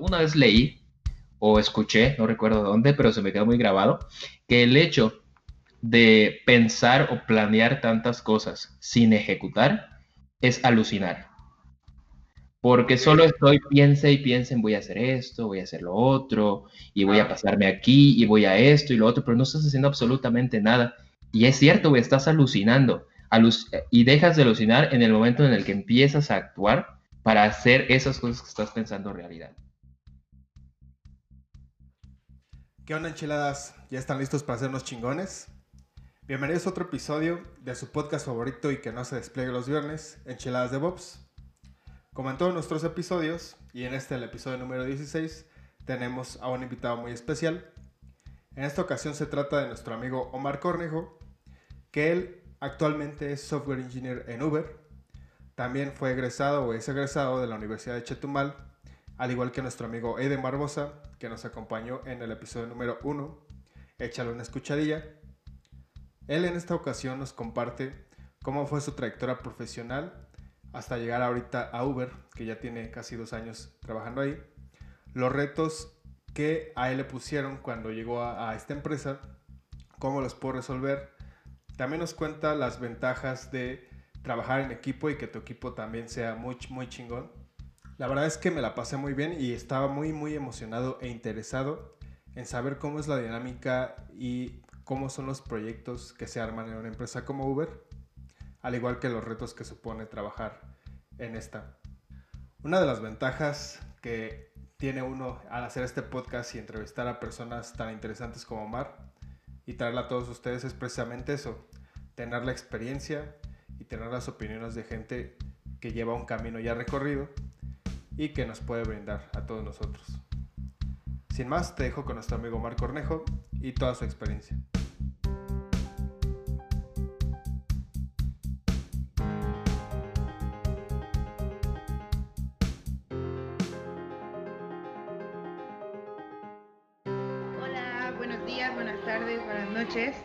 una vez leí o escuché, no recuerdo dónde, pero se me quedó muy grabado, que el hecho de pensar o planear tantas cosas sin ejecutar es alucinar. Porque solo estoy, piense y piensen, voy a hacer esto, voy a hacer lo otro, y voy a pasarme aquí, y voy a esto y lo otro, pero no estás haciendo absolutamente nada. Y es cierto, güey, estás alucinando. y dejas de alucinar en el momento en el que empiezas a actuar para hacer esas cosas que estás pensando realidad. ¿Qué onda, enchiladas? ¿Ya están listos para hacernos chingones? Bienvenidos a otro episodio de su podcast favorito y que no se despliegue los viernes, Enchiladas de Bobs. Como en todos nuestros episodios, y en este el episodio número 16, tenemos a un invitado muy especial. En esta ocasión se trata de nuestro amigo Omar Cornejo, que él actualmente es software engineer en Uber. También fue egresado o es egresado de la Universidad de Chetumal, al igual que nuestro amigo Aiden Barbosa, que nos acompañó en el episodio número 1. Échale una escuchadilla. Él en esta ocasión nos comparte cómo fue su trayectoria profesional hasta llegar ahorita a Uber, que ya tiene casi dos años trabajando ahí, los retos que a él le pusieron cuando llegó a, esta empresa, cómo los pudo resolver. También nos cuenta las ventajas de trabajar en equipo y que tu equipo también sea muy, muy chingón. La verdad es que me la pasé muy bien y estaba muy, muy emocionado e interesado en saber cómo es la dinámica y cómo son los proyectos que se arman en una empresa como Uber, al igual que los retos que supone trabajar en esta. Una de las ventajas que tiene uno al hacer este podcast y entrevistar a personas tan interesantes como Omar y traerla a todos ustedes es precisamente eso, tener la experiencia y tener las opiniones de gente que lleva un camino ya recorrido y que nos puede brindar a todos nosotros. Sin más, te dejo con nuestro amigo Omar Cornejo y toda su experiencia.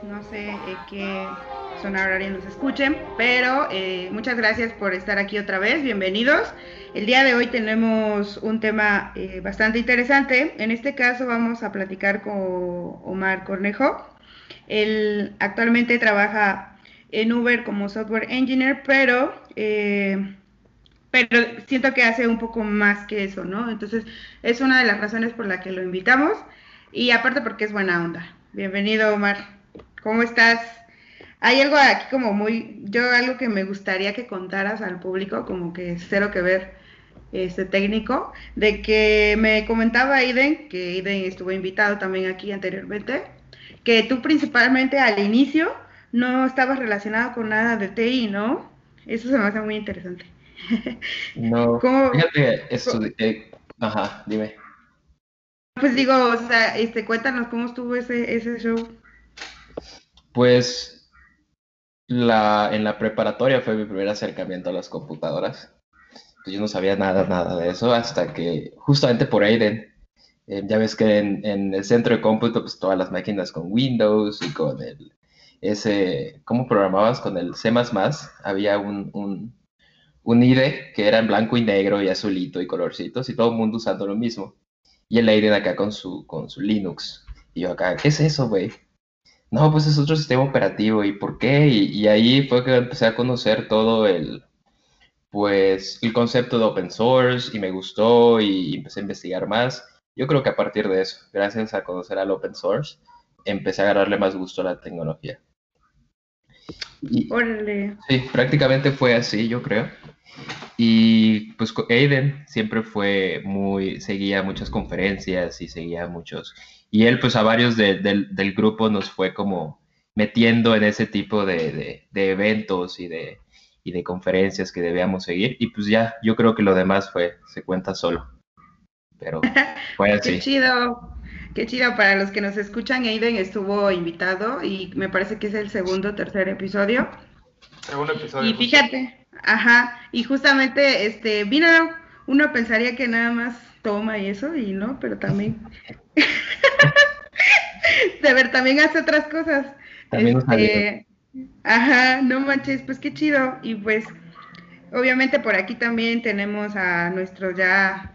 no sé eh, qué zona horaria nos escuchen, pero eh, muchas gracias por estar aquí otra vez, bienvenidos. El día de hoy tenemos un tema eh, bastante interesante, en este caso vamos a platicar con Omar Cornejo. Él actualmente trabaja en Uber como software engineer, pero, pero siento que hace un poco más que eso, ¿no? Entonces es una de las razones por la que lo invitamos y aparte porque es buena onda. Bienvenido, Omar. ¿Cómo estás? Hay algo aquí como muy, yo algo que me gustaría que contaras al público, como que cero que ver este técnico, de que me comentaba Aiden, que Aiden estuvo invitado también aquí anteriormente, que tú principalmente al inicio no estabas relacionado con nada de TI, ¿no? Eso se me hace muy interesante. No, fíjate, estudié, ajá, dime. Pues digo, o sea, este, cuéntanos cómo estuvo ese, ese show. Pues la, en la preparatoria fue mi primer acercamiento a las computadoras. Pues yo no sabía nada, nada de eso hasta que justamente por Aiden, eh, ya ves que en, el centro de cómputo, pues todas las máquinas con Windows y con el, ese, ¿cómo programabas? Con el C++, había un, un, un IDE que era en blanco y negro y azulito y colorcitos y todo el mundo usando lo mismo. Y el Aiden acá con su, con su Linux. Y yo acá, ¿qué es eso, güey? No, pues es otro sistema operativo, ¿y por qué? Y, ahí fue que empecé a conocer todo el, pues, el concepto de open source y me gustó y empecé a investigar más. Yo creo que a partir de eso, gracias a conocer al open source, empecé a agarrarle más gusto a la tecnología. Órale. Sí, prácticamente fue así, yo creo. Y pues Aiden siempre fue muy, seguía muchas conferencias y seguía muchos y él pues a varios del grupo nos fue como metiendo en ese tipo de, eventos y de, de conferencias que debíamos seguir y pues ya yo creo que lo demás fue, se cuenta solo. Pero fue así. Qué chido. Qué chido, para los que nos escuchan, Aiden estuvo invitado y me parece que es el segundo o tercer episodio. Segundo episodio. Y fíjate, ajá, y justamente este vino, uno pensaría que nada más toma y eso, y no, pero también de ver, también hace otras cosas. También este, Ajá, no manches, pues qué chido. Y pues, obviamente por aquí también tenemos a nuestros ya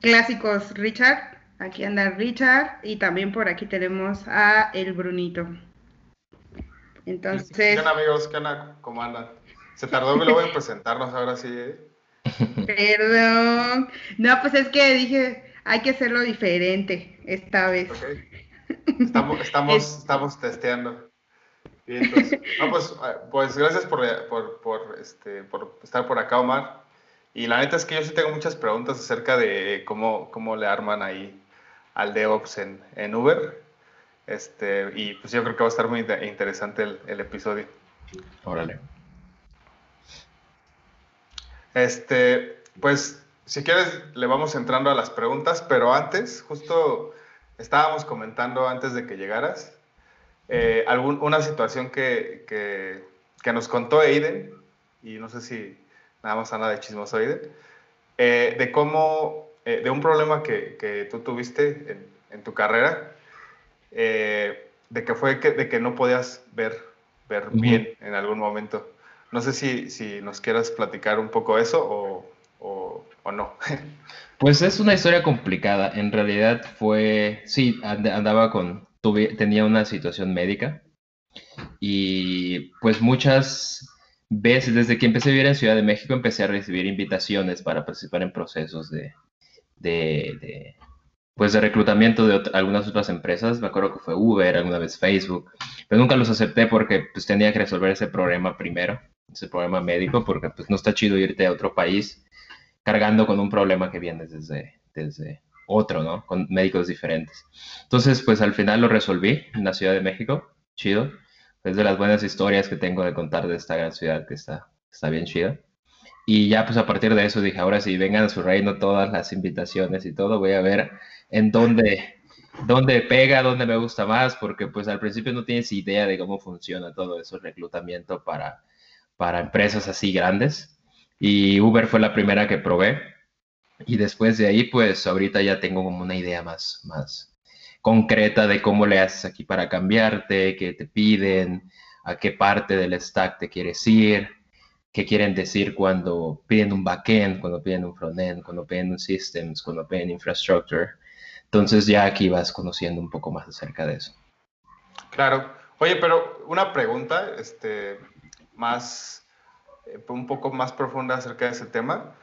clásicos Richard. Aquí anda Richard y también por aquí tenemos a el Brunito. Entonces. ¿Qué amigos? ¿Qué onda? ¿Cómo andan? Se tardó que lo voy a presentarnos ahora sí. ¿eh? Perdón. No, pues es que dije, hay que hacerlo diferente esta vez. Estamos, estamos, estamos testeando. Pues, pues, gracias por, por, este, por estar por acá, Omar. Y la neta es que yo sí tengo muchas preguntas acerca de cómo, cómo le arman ahí al DevOps en, en Uber. Este, y pues yo creo que va a estar muy interesante el, el episodio. Órale. Este, pues si quieres le vamos entrando a las preguntas, pero antes, justo estábamos comentando antes de que llegaras, eh, algún, una situación que, que, que, nos contó Aiden, y no sé si nada más anda de chismoso Aiden, eh, de cómo, eh, de un problema que, que tú tuviste en, en tu carrera, de que fue que, de que no podías ver, ver bien en algún momento. No sé si, si nos quieras platicar un poco eso o, o, o no. Pues es una historia complicada. En realidad fue, sí, andaba con, tenía una situación médica y pues muchas veces, desde que empecé a vivir en Ciudad de México, empecé a recibir invitaciones para participar en procesos de, de, de pues de reclutamiento de algunas otras empresas. Me acuerdo que fue Uber, alguna vez Facebook, pero nunca los acepté porque pues tenía que resolver ese problema primero ese problema médico, porque pues no está chido irte a otro país cargando con un problema que viene desde, desde otro, ¿no? Con médicos diferentes. Entonces, pues al final lo resolví en la Ciudad de México, chido. Es de las buenas historias que tengo de contar de esta gran ciudad que está, está bien chida. Y ya pues a partir de eso dije, ahora sí, vengan a su reino todas las invitaciones y todo, voy a ver en dónde, dónde pega, dónde me gusta más, porque pues al principio no tienes idea de cómo funciona todo eso, reclutamiento para, para empresas así grandes. Y Uber fue la primera que probé. Y después de ahí, pues ahorita ya tengo como una idea más, más concreta de cómo le haces aquí para cambiarte, qué te piden, a qué parte del stack te quieres ir, qué quieren decir cuando piden un backend, cuando piden un frontend, cuando piden un systems, cuando piden infrastructure. Entonces ya aquí vas conociendo un poco más acerca de eso. Claro. Oye, pero una pregunta, este, más, eh, un poco más profunda acerca de ese tema.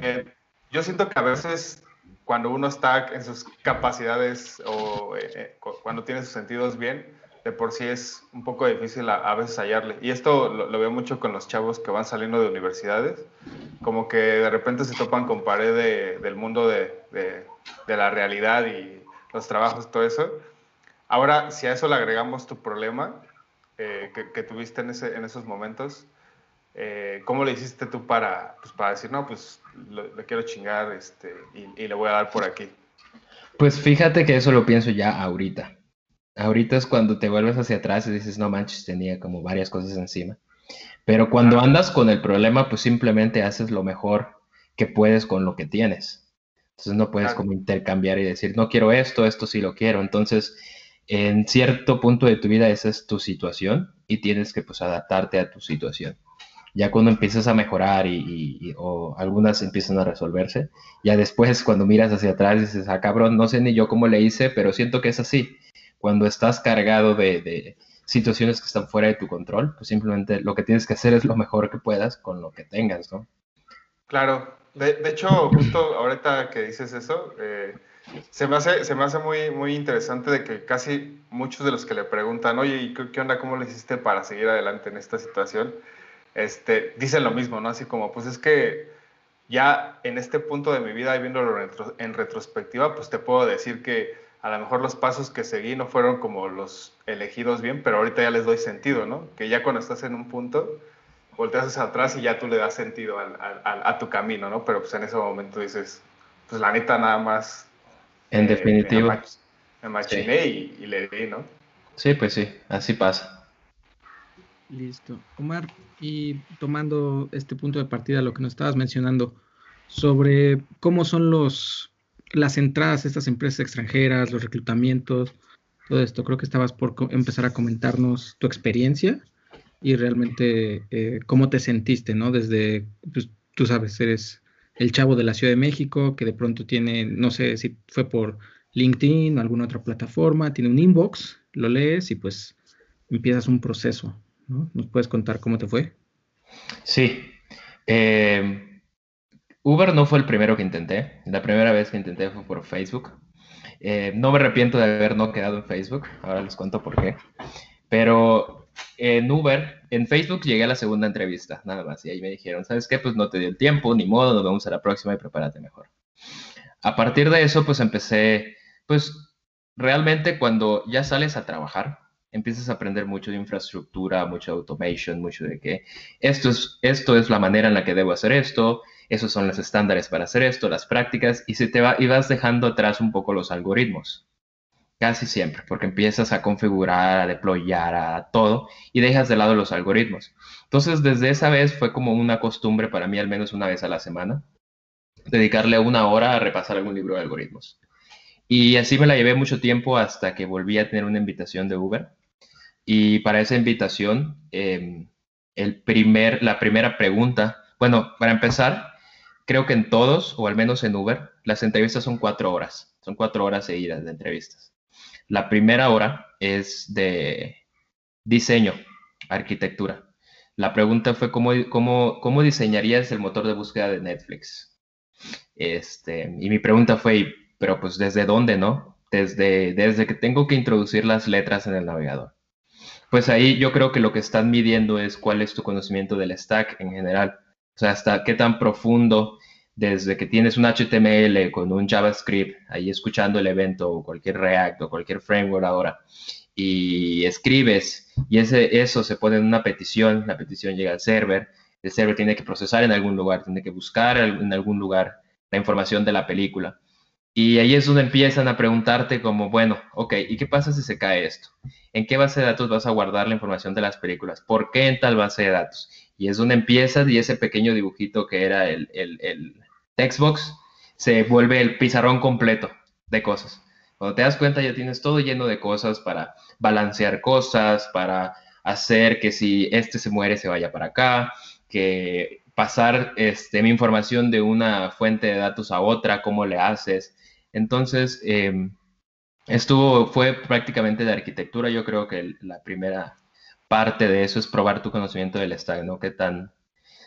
Eh, yo siento que a veces cuando uno está en sus capacidades o eh, cuando tiene sus sentidos bien, de por sí es un poco difícil a, veces hallarle. Y esto lo, veo mucho con los chavos que van saliendo de universidades, como que de repente se topan con pared del mundo de, de, la realidad y los trabajos, todo eso. Ahora, si a eso le agregamos tu problema, eh, que, tuviste en, ese, en esos momentos, eh, ¿cómo le hiciste tú para, pues, para decir, no, pues le quiero chingar este, y, le voy a dar por aquí? Pues fíjate que eso lo pienso ya ahorita. Ahorita es cuando te vuelves hacia atrás y dices, no manches, tenía como varias cosas encima. Pero cuando andas con el problema, pues simplemente haces lo mejor que puedes con lo que tienes. Entonces no puedes como intercambiar y decir, no quiero esto, esto sí lo quiero. Entonces en cierto punto de tu vida esa es tu situación y tienes que pues adaptarte a tu situación. Ya cuando empiezas a mejorar y, o algunas empiezan a resolverse, ya después cuando miras hacia atrás dices, ah cabrón, no sé ni yo cómo le hice, pero siento que es así. Cuando estás cargado de, situaciones que están fuera de tu control, pues simplemente lo que tienes que hacer es lo mejor que puedas con lo que tengas, ¿no? Claro, de, de hecho, justo ahorita que dices eso, eh, se me hace, se me hace muy, muy interesante de que casi muchos de los que le preguntan, oye, ¿y qué, onda? ¿Cómo le hiciste para seguir adelante en esta situación? Este, dicen lo mismo, ¿no? Así como, pues es que ya en este punto de mi vida, viéndolo en retrospectiva, pues te puedo decir que a lo mejor los pasos que seguí no fueron como los elegidos bien, pero ahorita ya les doy sentido, ¿no? Que ya cuando estás en un punto, volteas hacia atrás y ya tú le das sentido a tu camino, ¿no? Pero pues en ese momento dices, pues la neta nada más en eh, definitiva. Me, machiné y, le di, ¿no? Sí, pues sí, así pasa. Listo. Omar, y tomando este punto de partida, lo que nos estabas mencionando sobre cómo son los las entradas a estas empresas extranjeras, los reclutamientos, todo esto, creo que estabas por empezar a comentarnos tu experiencia y realmente eh, cómo te sentiste, ¿no? Desde, pues, tú sabes, eres el chavo de la Ciudad de México que de pronto tiene, no sé si fue por LinkedIn o alguna otra plataforma, tiene un inbox, lo lees y pues empiezas un proceso, ¿no? ¿Nos puedes contar cómo te fue? Sí. Eh, Uber no fue el primero que intenté. La primera vez que intenté fue por Facebook. Eh, no me arrepiento de haber no quedado en Facebook. Ahora les cuento por qué. Pero en Uber, en Facebook llegué a la segunda entrevista, nada más. Y ahí me dijeron, ¿sabes qué? Pues no te dio el tiempo, ni modo, nos vemos a la próxima y prepárate mejor. A partir de eso, pues empecé, pues realmente cuando ya sales a trabajar, empiezas a aprender mucho de infraestructura, mucho de automation, mucho de que esto es, esto es la manera en la que debo hacer esto, esos son los estándares para hacer esto, las prácticas, y, se te va, y vas dejando atrás un poco los algoritmos. Casi siempre, porque empiezas a configurar, a deployar, a todo, y dejas de lado los algoritmos. Entonces, desde esa vez fue como una costumbre para mí, al menos una vez a la semana, dedicarle una hora a repasar algún libro de algoritmos. Y así me la llevé mucho tiempo hasta que volví a tener una invitación de Uber y para esa invitación, em, el primer, la primera pregunta, bueno, para empezar, creo que en todos, o al menos en Uber, las entrevistas son cuatro horas. Son cuatro horas seguidas de entrevistas. La primera hora es de diseño, arquitectura. La pregunta fue cómo, cómo, cómo diseñarías el motor de búsqueda de Netflix. Este, y mi pregunta fue, pero pues desde dónde, ¿no? Desde, desde que tengo que introducir las letras en el navegador. Pues ahí yo creo que lo que están midiendo es cuál es tu conocimiento del stack en general. O sea, hasta qué tan profundo desde que tienes un HTML con un JavaScript, ahí escuchando el evento o cualquier React o cualquier framework ahora, y escribes y ese, eso se pone en una petición, la petición llega al server, el server tiene que procesar en algún lugar, tiene que buscar en algún lugar la información de la película. Y ahí es donde empiezan a preguntarte como, bueno, ok, ¿y qué pasa si se cae esto? ¿En qué base de datos vas a guardar la información de las películas? ¿Por qué en tal base de datos? Y es donde empiezas y ese pequeño dibujito que era el, el, el textbox se vuelve el pizarrón completo de cosas. Cuando te das cuenta ya tienes todo lleno de cosas para balancear cosas, para hacer que si este se muere se vaya para acá, que pasar este, mi información de una fuente de datos a otra, cómo le haces, entonces, em, estuvo, fue prácticamente de arquitectura. Yo creo que la primera parte de eso es probar tu conocimiento del stack, ¿no? Qué tan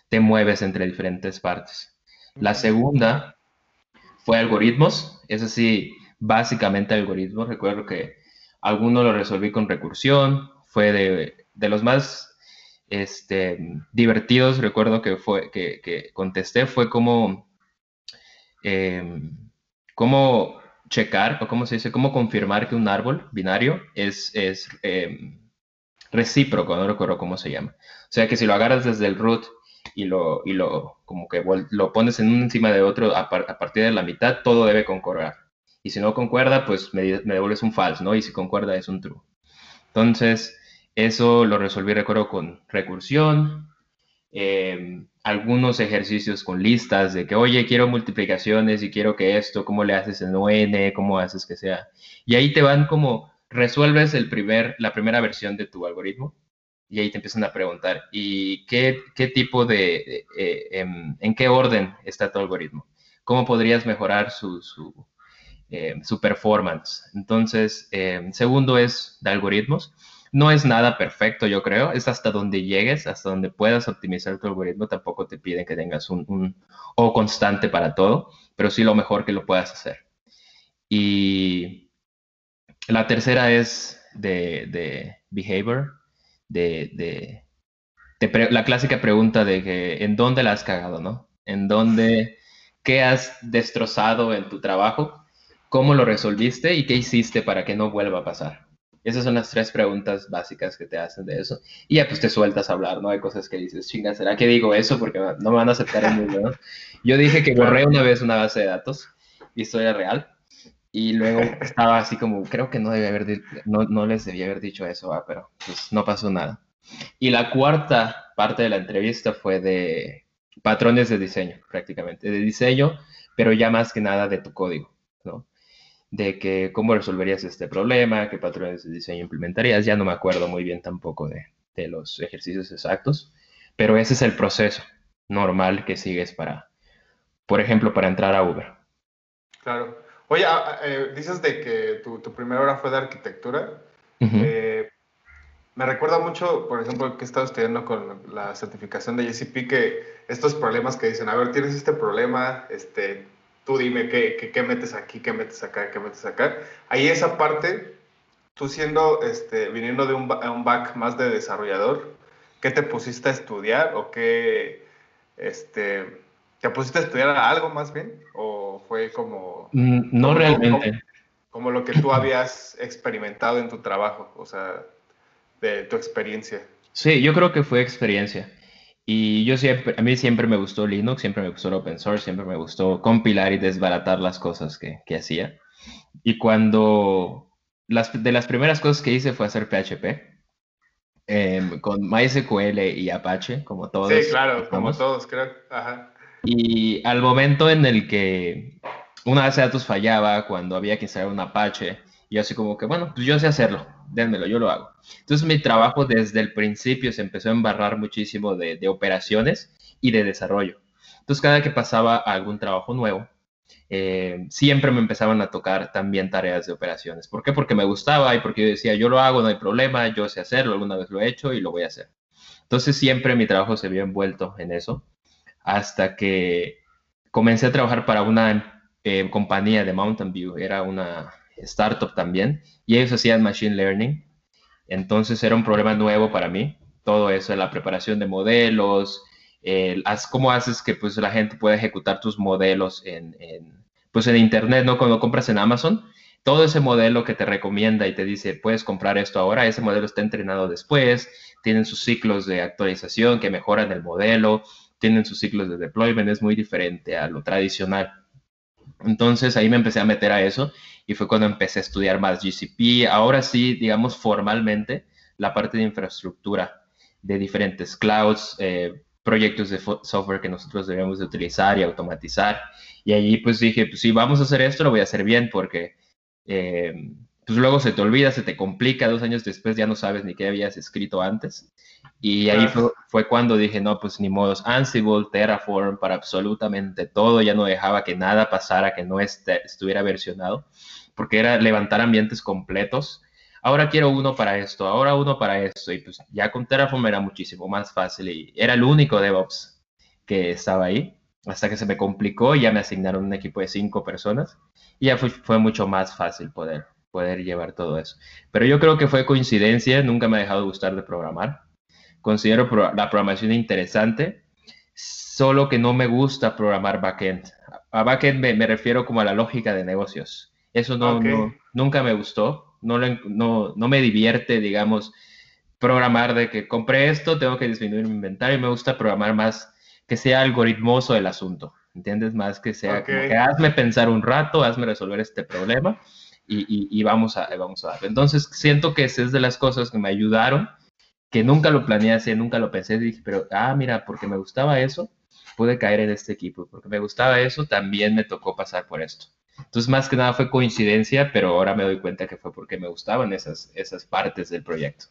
te mueves entre diferentes partes. La segunda fue algoritmos, es así, básicamente algoritmos. Recuerdo que alguno lo resolví con recursión, fue de, los más este, divertidos, recuerdo que fue que, contesté, fue como em, cómo checar, o cómo se dice, cómo confirmar que un árbol binario es, es em, recíproco, no recuerdo cómo se llama. O sea que si lo agarras desde el root y lo, y lo como que lo pones en uno encima de otro a, partir de la mitad, todo debe concordar. Y si no concuerda, pues me, me, devuelves un false, ¿no? Y si concuerda es un true. Entonces, eso lo resolví, recuerdo, con recursión. Eh, algunos ejercicios con listas de que, oye, quiero multiplicaciones y quiero que esto, ¿cómo le haces en ON? ¿Cómo haces que sea? Y ahí te van como, resuelves el primer, la primera versión de tu algoritmo y ahí te empiezan a preguntar, ¿y qué, qué tipo de, eh, em, en, qué orden está tu algoritmo? ¿Cómo podrías mejorar su, su, em, su performance? Entonces, em, segundo es de algoritmos. No es nada perfecto, yo creo. Es hasta donde llegues, hasta donde puedas optimizar tu algoritmo. Tampoco te piden que tengas un, O constante para todo, pero sí lo mejor que lo puedas hacer. Y la tercera es de, behavior, de, la clásica pregunta de que en dónde la has cagado, ¿no? En dónde, qué has destrozado en tu trabajo, cómo lo resolviste y qué hiciste para que no vuelva a pasar. Esas son las tres preguntas básicas que te hacen de eso. Y ya pues te sueltas a hablar, ¿no? Hay cosas que dices, chinga, ¿será que digo eso? Porque no me van a aceptar el mundo, ¿no? Yo dije que borré una vez una base de datos, historia real, y luego estaba así como, creo que no, debía haber, no, no les debía haber dicho eso, ah, pero pues no pasó nada. Y la cuarta parte de la entrevista fue de patrones de diseño, prácticamente, de diseño, pero ya más que nada de tu código, ¿no? de que cómo resolverías este problema, qué patrones de diseño implementarías. Ya no me acuerdo muy bien tampoco de, los ejercicios exactos, pero ese es el proceso normal que sigues para, por ejemplo, para entrar a Uber. Claro. Oye, ah, ah, eh, dices de que tu, primera hora fue de arquitectura. Eh, me recuerda mucho, por ejemplo, que he estado estudiando con la certificación de JCP, que estos problemas que dicen, a ver, tienes este problema, este, tú dime qué, qué, metes aquí, qué metes acá, qué metes acá. Ahí esa parte, tú siendo, este, viniendo de un, un back más de desarrollador, ¿qué te pusiste a estudiar o qué, este, te pusiste a estudiar algo más bien? ¿O fue como... Mm, no realmente. Como, como, lo que tú habías experimentado en tu trabajo, o sea, de tu experiencia. Sí, yo creo que fue experiencia. Y yo siempre, a mí siempre me gustó Linux, siempre me gustó el open source, siempre me gustó compilar y desbaratar las cosas que, que hacía. Y cuando las, de las primeras cosas que hice fue hacer PHP, em, con MySQL y Apache, como todos. Sí, claro, como todos, creo. Ajá. Y al momento en el que una base de datos fallaba, cuando había que instalar un Apache, y así como que, bueno, pues yo sé hacerlo, dénmelo, yo lo hago. Entonces mi trabajo desde el principio se empezó a embarrar muchísimo de, operaciones y de desarrollo. Entonces cada que pasaba algún trabajo nuevo, eh, siempre me empezaban a tocar también tareas de operaciones. ¿Por qué? Porque me gustaba y porque yo decía, yo lo hago, no hay problema, yo sé hacerlo, alguna vez lo he hecho y lo voy a hacer. Entonces siempre mi trabajo se vio envuelto en eso, hasta que comencé a trabajar para una eh, compañía de Mountain View, era una startup también, y ellos hacían machine learning. Entonces era un problema nuevo para mí, todo eso, la preparación de modelos, cómo haces que pues, la gente pueda ejecutar tus modelos en, pues, en Internet, ¿no? Cuando compras en Amazon, todo ese modelo que te recomienda y te dice, puedes comprar esto ahora, ese modelo está entrenado después, tienen sus ciclos de actualización que mejoran el modelo, tienen sus ciclos de deployment, es muy diferente a lo tradicional. Entonces ahí me empecé a meter a eso y fue cuando empecé a estudiar más GCP. Ahora sí, digamos formalmente, la parte de infraestructura de diferentes clouds, eh, proyectos de software que nosotros debemos de utilizar y automatizar. Y allí pues dije, pues si vamos a hacer esto, lo voy a hacer bien porque eh, pues luego se te olvida, se te complica, dos años después ya no sabes ni qué habías escrito antes. Y ahí fue, cuando dije, no, pues ni modos, Ansible, Terraform, para absolutamente todo, ya no dejaba que nada pasara que no estuviera versionado, porque era levantar ambientes completos. Ahora quiero uno para esto, ahora uno para esto, y pues ya con Terraform era muchísimo más fácil y era el único DevOps que estaba ahí, hasta que se me complicó y ya me asignaron un equipo de cinco personas y ya fue, fue mucho más fácil poder, poder llevar todo eso. Pero yo creo que fue coincidencia, nunca me ha dejado gustar de programar considero la programación interesante, solo que no me gusta programar backend. A backend me, refiero como a la lógica de negocios. Eso no, nunca me gustó, no, no, no, me divierte, digamos, programar de que compré esto, tengo que disminuir mi inventario, me gusta programar más que sea algoritmoso el asunto, ¿entiendes? Más que sea como que hazme pensar un rato, hazme resolver este problema y, y, vamos, a, vamos a Entonces, siento que esa es de las cosas que me ayudaron que nunca lo planeé así, nunca lo pensé, dije, pero, ah, mira, porque me gustaba eso, pude caer en este equipo, porque me gustaba eso, también me tocó pasar por esto. Entonces, más que nada fue coincidencia, pero ahora me doy cuenta que fue porque me gustaban esas, esas partes del proyecto.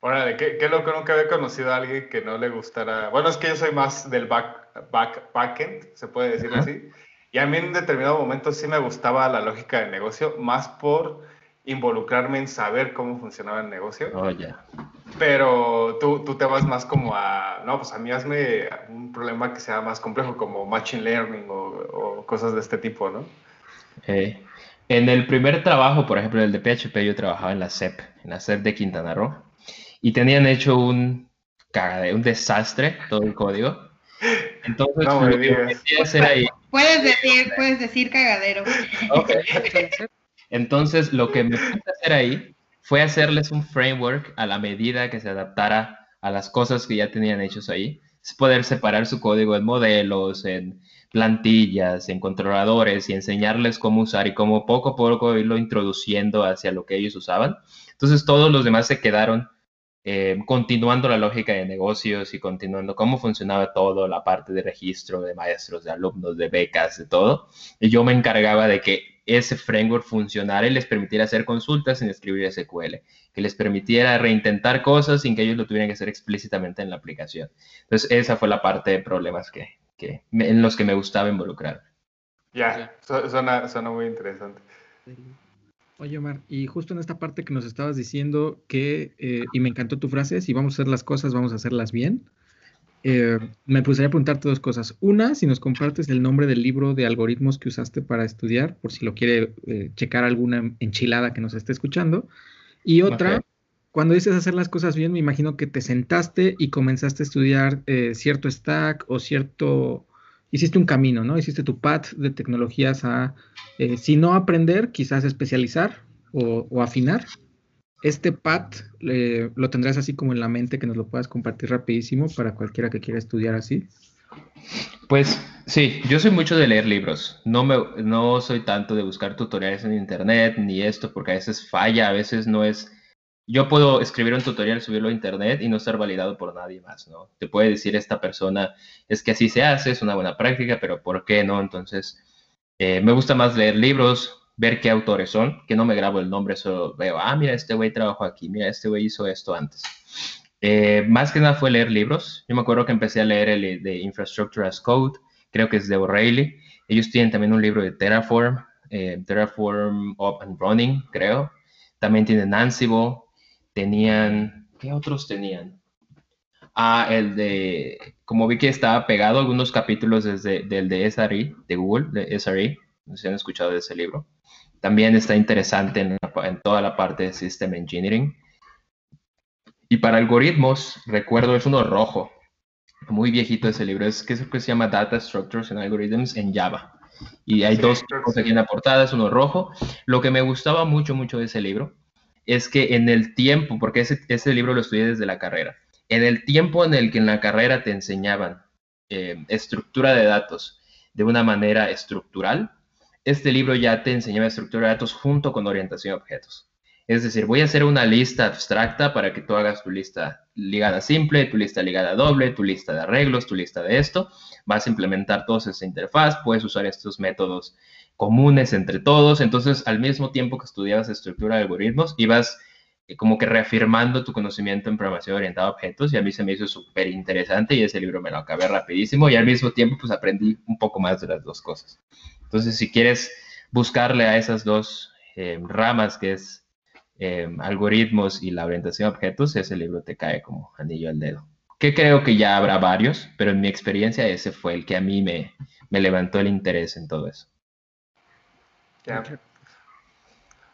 Órale, qué, qué loco, nunca había conocido a alguien que no le gustara. Bueno, es que yo soy más del back, back, backend, se puede decir así. Y a mí en determinado momento sí me gustaba la lógica del negocio, más por involucrarme en saber cómo funcionaba el negocio. Oh, ya. Pero tú, tú, te vas más como a, no, pues a mí hazme un problema que sea más complejo, como Machine Learning o, cosas de este tipo, ¿no? Eh, en el primer trabajo, por ejemplo, el de PHP, yo trabajaba en la SEP, en la SEP de Quintana Roo, y tenían hecho un, un desastre todo el código. Entonces, no, lo que hacer ahí... Puedes decir, puedes decir cagadero. Okay. Entonces, lo que me puse a hacer ahí fue hacerles un framework a la medida que se adaptara a las cosas que ya tenían hechos ahí. Es poder separar su código en modelos, en plantillas, en controladores y enseñarles cómo usar y cómo poco a poco irlo introduciendo hacia lo que ellos usaban. Entonces, todos los demás se quedaron eh, continuando la lógica de negocios y continuando cómo funcionaba todo, la parte de registro de maestros, de alumnos, de becas, de todo. Y yo me encargaba de que ese framework funcionara y les permitiera hacer consultas sin escribir SQL, que les permitiera reintentar cosas sin que ellos lo tuvieran que hacer explícitamente en la aplicación. Entonces, esa fue la parte de problemas que, que, en los que me gustaba involucrar. Ya, suena, suena muy interesante. Oye, Omar, y justo en esta parte que nos estabas diciendo que, eh, y me encantó tu frase, si vamos a hacer las cosas, vamos a hacerlas bien. Eh, me gustaría preguntarte dos cosas. Una, si nos compartes el nombre del libro de algoritmos que usaste para estudiar, por si lo quiere eh, checar alguna enchilada que nos esté escuchando. Y otra, cuando dices hacer las cosas bien, me imagino que te sentaste y comenzaste a estudiar cierto stack o cierto hiciste un camino, ¿no? Hiciste tu path de tecnologías a, eh, si no aprender, quizás especializar o, afinar. Este path lo tendrás así como en la mente que nos lo puedas compartir rapidísimo para cualquiera que quiera estudiar así. Pues sí, yo soy mucho de leer libros. No, me, no soy tanto de buscar tutoriales en internet ni esto, porque a veces falla, a veces no es yo puedo escribir un tutorial, subirlo a internet y no estar validado por nadie más, ¿no? Te puede decir esta persona, es que así se hace, es una buena práctica, pero ¿por qué no? Entonces, eh, me gusta más leer libros, ver qué autores son, que no me grabo el nombre, solo veo, ah, mira, este güey trabajó aquí, mira, este güey hizo esto antes. Eh, más que nada fue leer libros. Yo me acuerdo que empecé a leer el de Infrastructure as Code, creo que es de O'Reilly. Ellos tienen también un libro de Terraform, eh, Terraform Up and Running, creo. También tienen Ansible, tenían, ¿qué otros tenían? Ah, el de, como vi que estaba pegado algunos capítulos desde del de SRE, de Google, de SRE, no sé si han escuchado de ese libro. También está interesante en, en toda la parte de System Engineering. Y para algoritmos, recuerdo, es uno rojo, muy viejito ese libro, es que, es que se llama Data Structures and Algorithms en Java. Y hay dos cosas aquí en la portada, es uno rojo. Lo que me gustaba mucho, mucho de ese libro es que en el tiempo, porque ese, ese libro lo estudié desde la carrera, en el tiempo en el que en la carrera te enseñaban eh, estructura de datos de una manera estructural, este libro ya te enseñaba estructura de datos junto con orientación a objetos. Es decir, voy a hacer una lista abstracta para que tú hagas tu lista ligada simple, tu lista ligada doble, tu lista de arreglos, tu lista de esto. Vas a implementar toda esa interfaz, puedes usar estos métodos comunes entre todos. Entonces, al mismo tiempo que estudiabas estructura de algoritmos, ibas como que reafirmando tu conocimiento en programación orientada a objetos y a mí se me hizo súper interesante y ese libro me lo acabé rapidísimo y al mismo tiempo pues aprendí un poco más de las dos cosas. Entonces, si quieres buscarle a esas dos eh, ramas que es eh, algoritmos y la orientación a objetos, ese libro te cae como anillo al dedo. Que creo que ya habrá varios, pero en mi experiencia ese fue el que a mí me, me levantó el interés en todo eso.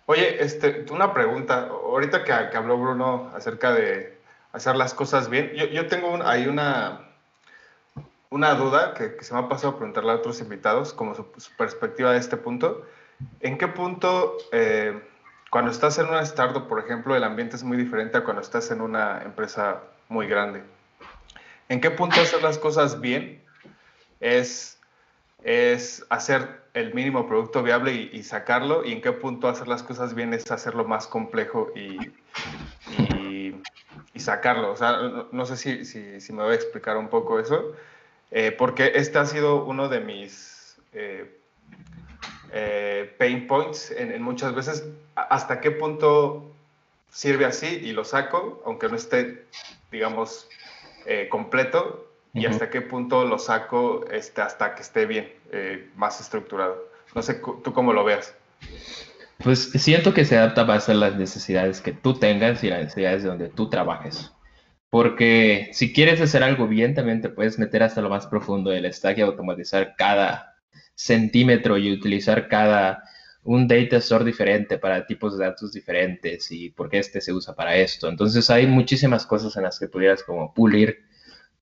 Oye, este, una pregunta. Ahorita que, habló Bruno acerca de hacer las cosas bien, yo, tengo ahí una, una duda que, se me ha pasado a preguntarle a otros invitados, como su, perspectiva de este punto. ¿En qué punto, eh, cuando estás en una startup, por ejemplo, el ambiente es muy diferente a cuando estás en una empresa muy grande? ¿En qué punto hacer las cosas bien es, es hacer el mínimo producto viable y, sacarlo, y en qué punto hacer las cosas bien es hacerlo más complejo y, y, sacarlo. O sea, no, sé si, si, me voy a explicar un poco eso, eh, porque este ha sido uno de mis eh, eh, pain points en, muchas veces. ¿Hasta qué punto sirve así y lo saco, aunque no esté, digamos, completo? Y hasta qué punto lo saco este, hasta que esté bien, eh, más estructurado. No sé, tú cómo lo veas. Pues siento que se adapta más a las necesidades que tú tengas y las necesidades de donde tú trabajes. Porque si quieres hacer algo bien, también te puedes meter hasta lo más profundo del stack y automatizar cada centímetro y utilizar cada un data store diferente para tipos de datos diferentes y porque este se usa para esto. Entonces hay muchísimas cosas en las que pudieras como pulir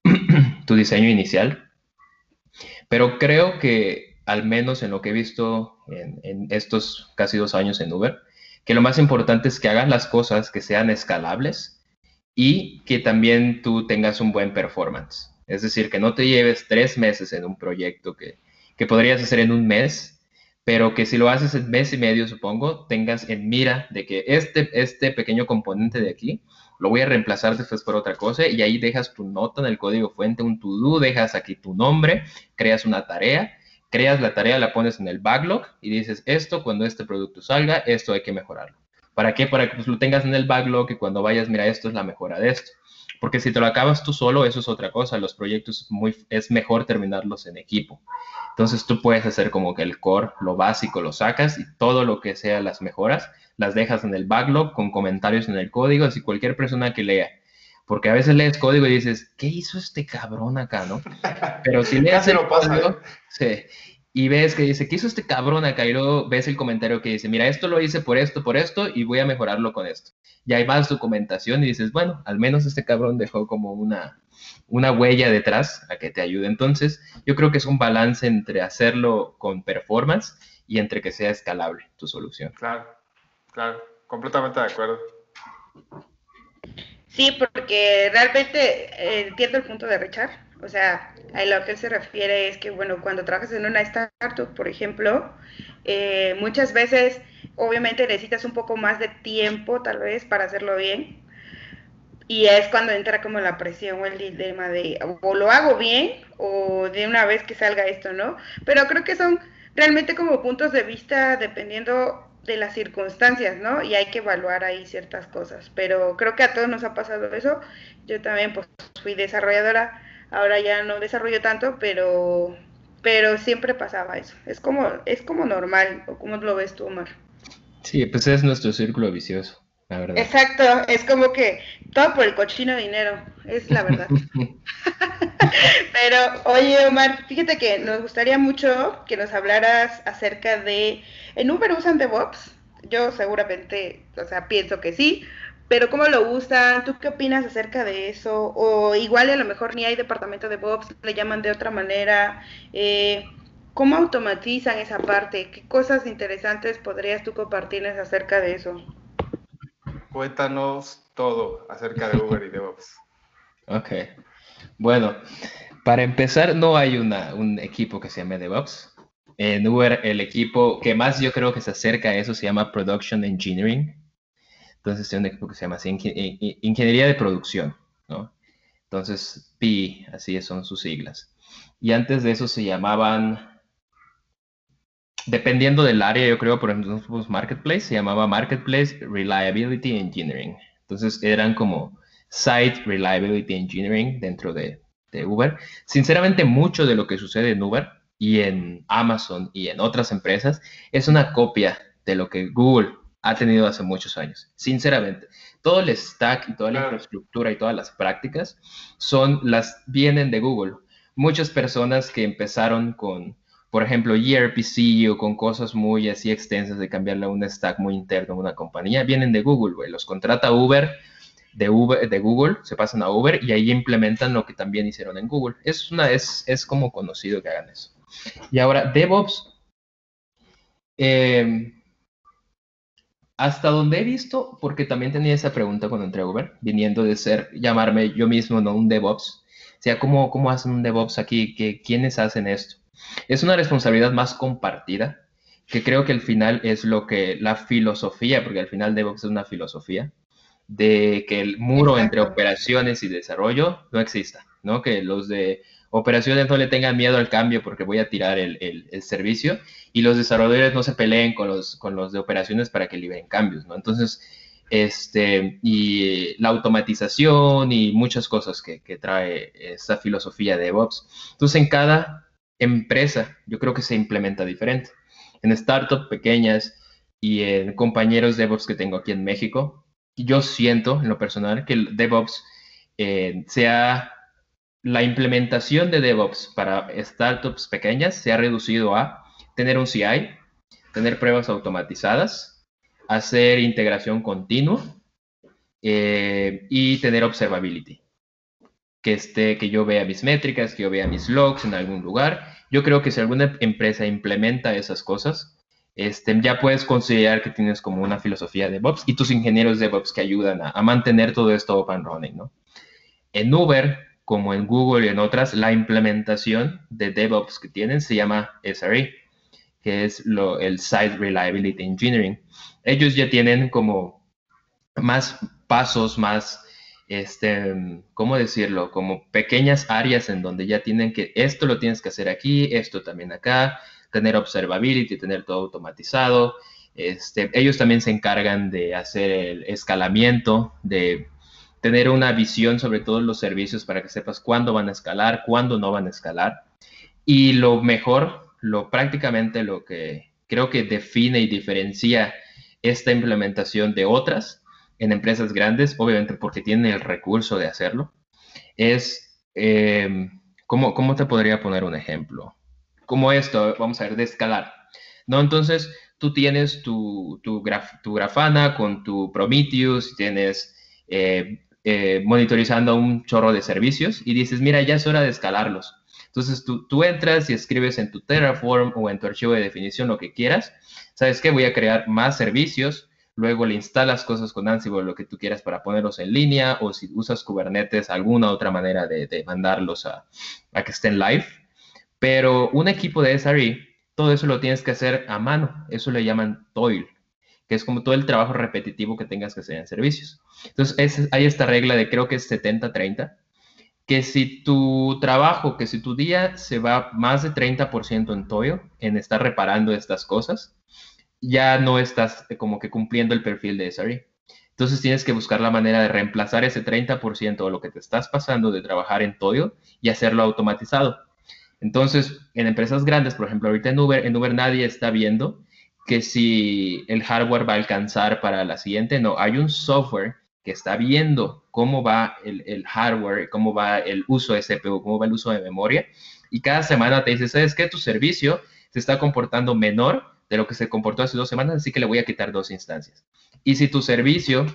tu diseño inicial. Pero creo que, al menos en lo que he visto en, estos casi dos años en Uber, que lo más importante es que hagas las cosas que sean escalables y que también tú tengas un buen performance. Es decir, que no te lleves tres meses en un proyecto que, que podrías hacer en un mes, pero que si lo haces en mes y medio, supongo, tengas en mira de que este, este pequeño componente de aquí lo voy a reemplazar después por otra cosa y ahí dejas tu nota en el código fuente, un to-do, dejas aquí tu nombre, creas una tarea, creas la tarea, la pones en el backlog y dices, esto cuando este producto salga, esto hay que mejorarlo. ¿Para qué? Para que pues, lo tengas en el backlog y cuando vayas, mira, esto es la mejora de esto. Porque si te lo acabas tú solo, eso es otra cosa. Los proyectos muy, es mejor terminarlos en equipo. Entonces tú puedes hacer como que el core, lo básico, lo sacas y todo lo que sea las mejoras, las dejas en el backlog con comentarios en el código, así cualquier persona que lea. Porque a veces lees código y dices, ¿qué hizo este cabrón acá, no? Pero si lees el código, ¿eh? sí, y ves que dice, ¿qué hizo este cabrón acá? Y luego ves el comentario que dice, mira, esto lo hice por esto, por esto, y voy a mejorarlo con esto. Y hay más documentación y dices, bueno, al menos este cabrón dejó como una, una huella detrás a que te ayude. Entonces, yo creo que es un balance entre hacerlo con performance y entre que sea escalable tu solución. Claro, claro, completamente de acuerdo. Sí, porque realmente eh, entiendo el punto de Richard o sea, a lo que él se refiere es que, bueno, cuando trabajas en una startup, por ejemplo, eh, muchas veces, obviamente, necesitas un poco más de tiempo, tal vez, para hacerlo bien. Y es cuando entra como la presión o el dilema de o lo hago bien o de una vez que salga esto, ¿no? Pero creo que son realmente como puntos de vista dependiendo de las circunstancias, ¿no? Y hay que evaluar ahí ciertas cosas. Pero creo que a todos nos ha pasado eso. Yo también pues fui desarrolladora Ahora ya no desarrollo tanto, pero, pero siempre pasaba eso. Es como, es como normal, o como lo ves tú, Omar. Sí, pues es nuestro círculo vicioso, la verdad. Exacto, es como que todo por el cochino dinero, es la verdad. pero, oye, Omar, fíjate que nos gustaría mucho que nos hablaras acerca de, ¿en Uber usan DevOps? Yo seguramente, o sea, pienso que sí, pero ¿cómo lo usan? ¿Tú qué opinas acerca de eso? O igual a lo mejor ni hay departamento de Bobs, le llaman de otra manera. Eh, ¿Cómo automatizan esa parte? ¿Qué cosas interesantes podrías tú compartirles acerca de eso? Cuéntanos todo acerca de Uber y DevOps. Ok. Bueno, para empezar, no hay una, un equipo que se llame DevOps. En Uber, el equipo que más yo creo que se acerca a eso se llama Production Engineering. Entonces tiene un equipo que se llama Ingeniería de Producción, ¿no? Entonces, PI, así son sus siglas. Y antes de eso se llamaban, dependiendo del área, yo creo, por ejemplo, Marketplace, se llamaba Marketplace Reliability Engineering. Entonces eran como Site Reliability Engineering dentro de, de Uber. Sinceramente, mucho de lo que sucede en Uber y en Amazon y en otras empresas es una copia de lo que Google ha tenido hace muchos años. Sinceramente, todo el stack y toda la infraestructura y todas las prácticas son las vienen de Google. Muchas personas que empezaron con, por ejemplo, ERPC o con cosas muy así extensas de cambiarle a un stack muy interno a una compañía, vienen de Google, güey. Los contrata Uber de, Uber, de Google, se pasan a Uber y ahí implementan lo que también hicieron en Google. Es, una, es, es como conocido que hagan eso. Y ahora, DevOps. Eh, hasta donde he visto, porque también tenía esa pregunta cuando entré a Uber, viniendo de ser, llamarme yo mismo, no un DevOps. O sea, ¿cómo, cómo hacen un DevOps aquí? ¿Qué, ¿Quiénes hacen esto? Es una responsabilidad más compartida, que creo que al final es lo que la filosofía, porque al final DevOps es una filosofía, de que el muro entre operaciones y desarrollo no exista, ¿no? Que los de operaciones no le tengan miedo al cambio porque voy a tirar el, el, servicio y los desarrolladores no se peleen con los, con los de operaciones para que liberen cambios, ¿no? Entonces, este, y la automatización y muchas cosas que, que trae esta filosofía de DevOps. Entonces, en cada empresa, yo creo que se implementa diferente. En startups pequeñas y en compañeros DevOps que tengo aquí en México, yo siento en lo personal que el DevOps eh, sea la implementación de DevOps para startups pequeñas se ha reducido a tener un CI, tener pruebas automatizadas, hacer integración continua eh, y tener observability. Que, esté, que yo vea mis métricas, que yo vea mis logs en algún lugar. Yo creo que si alguna empresa implementa esas cosas, este, ya puedes considerar que tienes como una filosofía de DevOps y tus ingenieros de DevOps que ayudan a, mantener todo esto open running, ¿no? En Uber, como en Google y en otras, la implementación de DevOps que tienen se llama SRE, que es lo, el Site Reliability Engineering. Ellos ya tienen como más pasos, más, este, ¿cómo decirlo? Como pequeñas áreas en donde ya tienen que, esto lo tienes que hacer aquí, esto también acá, tener observability, tener todo automatizado. Este, ellos también se encargan de hacer el escalamiento de tener una visión sobre todos los servicios para que sepas cuándo van a escalar, cuándo no van a escalar. Y lo mejor, lo prácticamente lo que creo que define y diferencia esta implementación de otras en empresas grandes, obviamente porque tienen el recurso de hacerlo, es, eh, ¿cómo, ¿cómo te podría poner un ejemplo? Como esto, vamos a ver, de escalar. ¿No? Entonces, tú tienes tu, tu, tu Grafana con tu Prometheus, tienes eh, eh, monitorizando un chorro de servicios y dices, mira, ya es hora de escalarlos. Entonces tú, tú, entras y escribes en tu Terraform o en tu archivo de definición lo que quieras. ¿Sabes qué? Voy a crear más servicios. Luego le instalas cosas con Ansible, lo que tú quieras para ponerlos en línea o si usas Kubernetes, alguna otra manera de, de mandarlos a, a, que estén live. Pero un equipo de SRE, todo eso lo tienes que hacer a mano. Eso le llaman toil, que es como todo el trabajo repetitivo que tengas que hacer en servicios. Entonces es, hay esta regla de creo que es 70-30 que si tu trabajo, que si tu día se va más de 30% en Toyo, en estar reparando estas cosas, ya no estás como que cumpliendo el perfil de SRE. Entonces tienes que buscar la manera de reemplazar ese 30% de lo que te estás pasando de trabajar en Toyo y hacerlo automatizado. Entonces, en empresas grandes, por ejemplo, ahorita en Uber, en Uber nadie está viendo que si el hardware va a alcanzar para la siguiente, no, hay un software que está viendo cómo va el, el, hardware, cómo va el uso de CPU, cómo va el uso de memoria, y cada semana te dice, ¿sabes qué? Tu servicio se está comportando menor de lo que se comportó hace dos semanas, así que le voy a quitar dos instancias. Y si tu servicio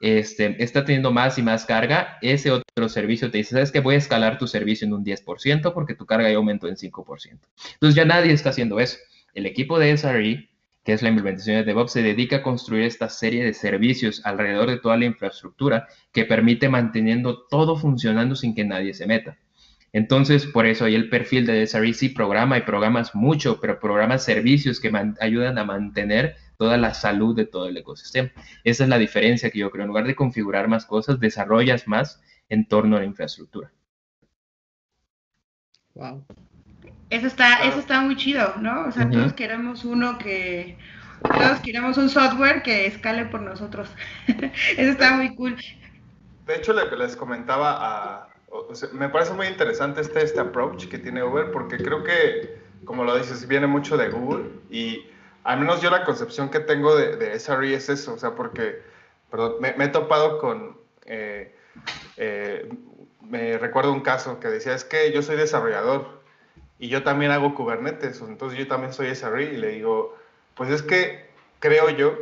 este, está teniendo más y más carga, ese otro servicio te dice, ¿sabes qué? Voy a escalar tu servicio en un 10% porque tu carga ya aumentó en 5%. Entonces ya nadie está haciendo eso. El equipo de SRE que es la implementación de DevOps, se dedica a construir esta serie de servicios alrededor de toda la infraestructura que permite manteniendo todo funcionando sin que nadie se meta. Entonces, por eso hay el perfil de sí programa y programas mucho, pero programas servicios que ayudan a mantener toda la salud de todo el ecosistema. Esa es la diferencia que yo creo. En lugar de configurar más cosas, desarrollas más en torno a la infraestructura. Wow. Eso está, eso está muy chido, ¿no? O sea, uh -huh. todos queremos uno que, todos queremos un software que escale por nosotros. eso está muy cool. De hecho, le, les comentaba a, o sea, me parece muy interesante este, este approach que tiene Uber, porque creo que, como lo dices, viene mucho de Google y al menos yo la concepción que tengo de, de SRE es eso, o sea, porque, perdón, me, me he topado con, eh, eh, me recuerdo un caso que decía, es que yo soy desarrollador y yo también hago Kubernetes, entonces yo también soy SRE y le digo, pues es que creo yo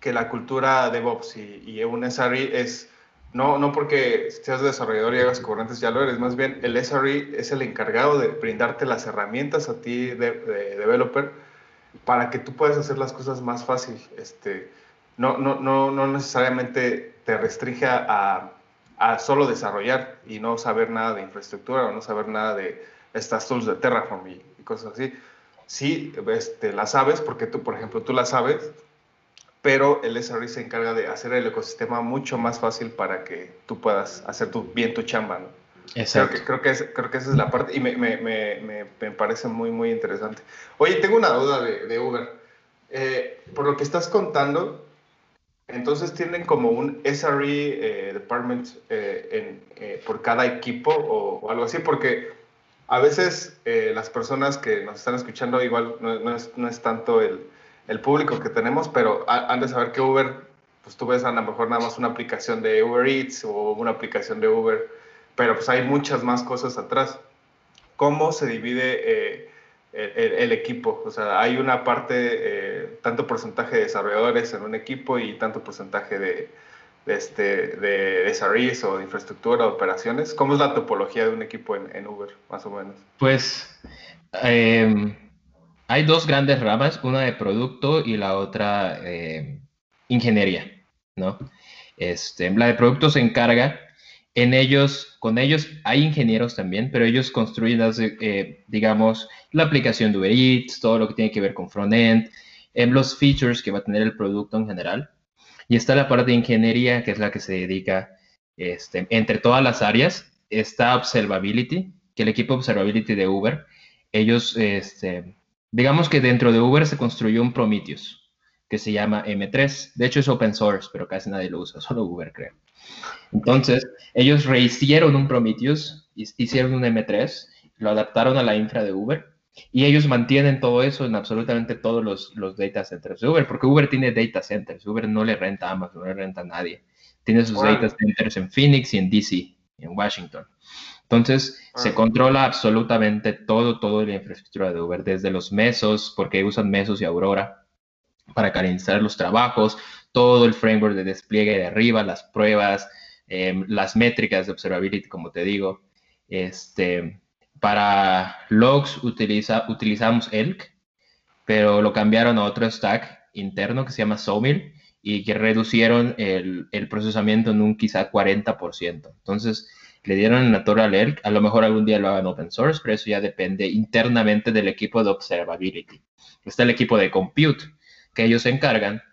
que la cultura DevOps y, y un SRE es, no, no porque seas desarrollador y hagas Kubernetes ya lo eres, más bien el SRE es el encargado de brindarte las herramientas a ti de, de developer para que tú puedas hacer las cosas más fácil. Este, no, no, no, no necesariamente te restringe a, a solo desarrollar y no saber nada de infraestructura o no saber nada de estas tools de Terraform y, y cosas así. Sí, este, la sabes porque tú, por ejemplo, tú la sabes, pero el SRE se encarga de hacer el ecosistema mucho más fácil para que tú puedas hacer tu, bien tu chamba, ¿no? Exacto. Creo que, creo, que es, creo que esa es la parte y me, me, me, me, parece muy, muy interesante. Oye, tengo una duda de, de Uber. Eh, por lo que estás contando, entonces tienen como un SRE eh, department eh, en, eh, por cada equipo o, o, algo así, porque a veces eh, las personas que nos están escuchando igual no, no, es, no es, tanto el, el, público que tenemos, pero han de saber que Uber, pues tú ves a lo mejor nada más una aplicación de Uber Eats o una aplicación de Uber, pero pues hay muchas más cosas atrás. ¿Cómo se divide eh, el, el, equipo? O sea, hay una parte, eh, tanto porcentaje de desarrolladores en un equipo y tanto porcentaje de, este, de SREs o de infraestructura, operaciones. ¿Cómo es la topología de un equipo en, en Uber, más o menos? Pues eh, hay dos grandes ramas, una de producto y la otra eh, ingeniería, ¿no? Este, la de producto se encarga, en ellos, con ellos hay ingenieros también, pero ellos construyen, eh, digamos, la aplicación de Uber Eats, todo lo que tiene que ver con frontend, eh, los features que va a tener el producto en general. Y está la parte de ingeniería, que es la que se dedica este, entre todas las áreas. Está Observability, que el equipo Observability de Uber, ellos, este, digamos que dentro de Uber se construyó un Prometheus, que se llama M3. De hecho es open source, pero casi nadie lo usa, solo Uber creo. Entonces, ellos rehicieron un Prometheus, hicieron un M3, lo adaptaron a la infra de Uber y ellos mantienen todo eso en absolutamente todos los, los data centers de Uber, porque Uber tiene data centers, Uber no le renta a Amazon, no le renta a nadie. Tiene sus data centers en Phoenix y en DC, en Washington. Entonces, se controla absolutamente todo, todo la infraestructura de Uber, desde los mesos, porque usan mesos y Aurora para canalizar los trabajos, todo el framework de despliegue de arriba, las pruebas, em, las métricas de observability, como te digo. Este, para logs utiliza, utilizamos Elk, pero lo cambiaron a otro stack interno que se llama Sawmill y que reducieron el, procesamiento en un quizá 40%. Entonces, le dieron el Natural Elk, a lo mejor algún día lo hagan open source, pero eso ya depende internamente del equipo de observability. Está el equipo de compute, que ellos se encargan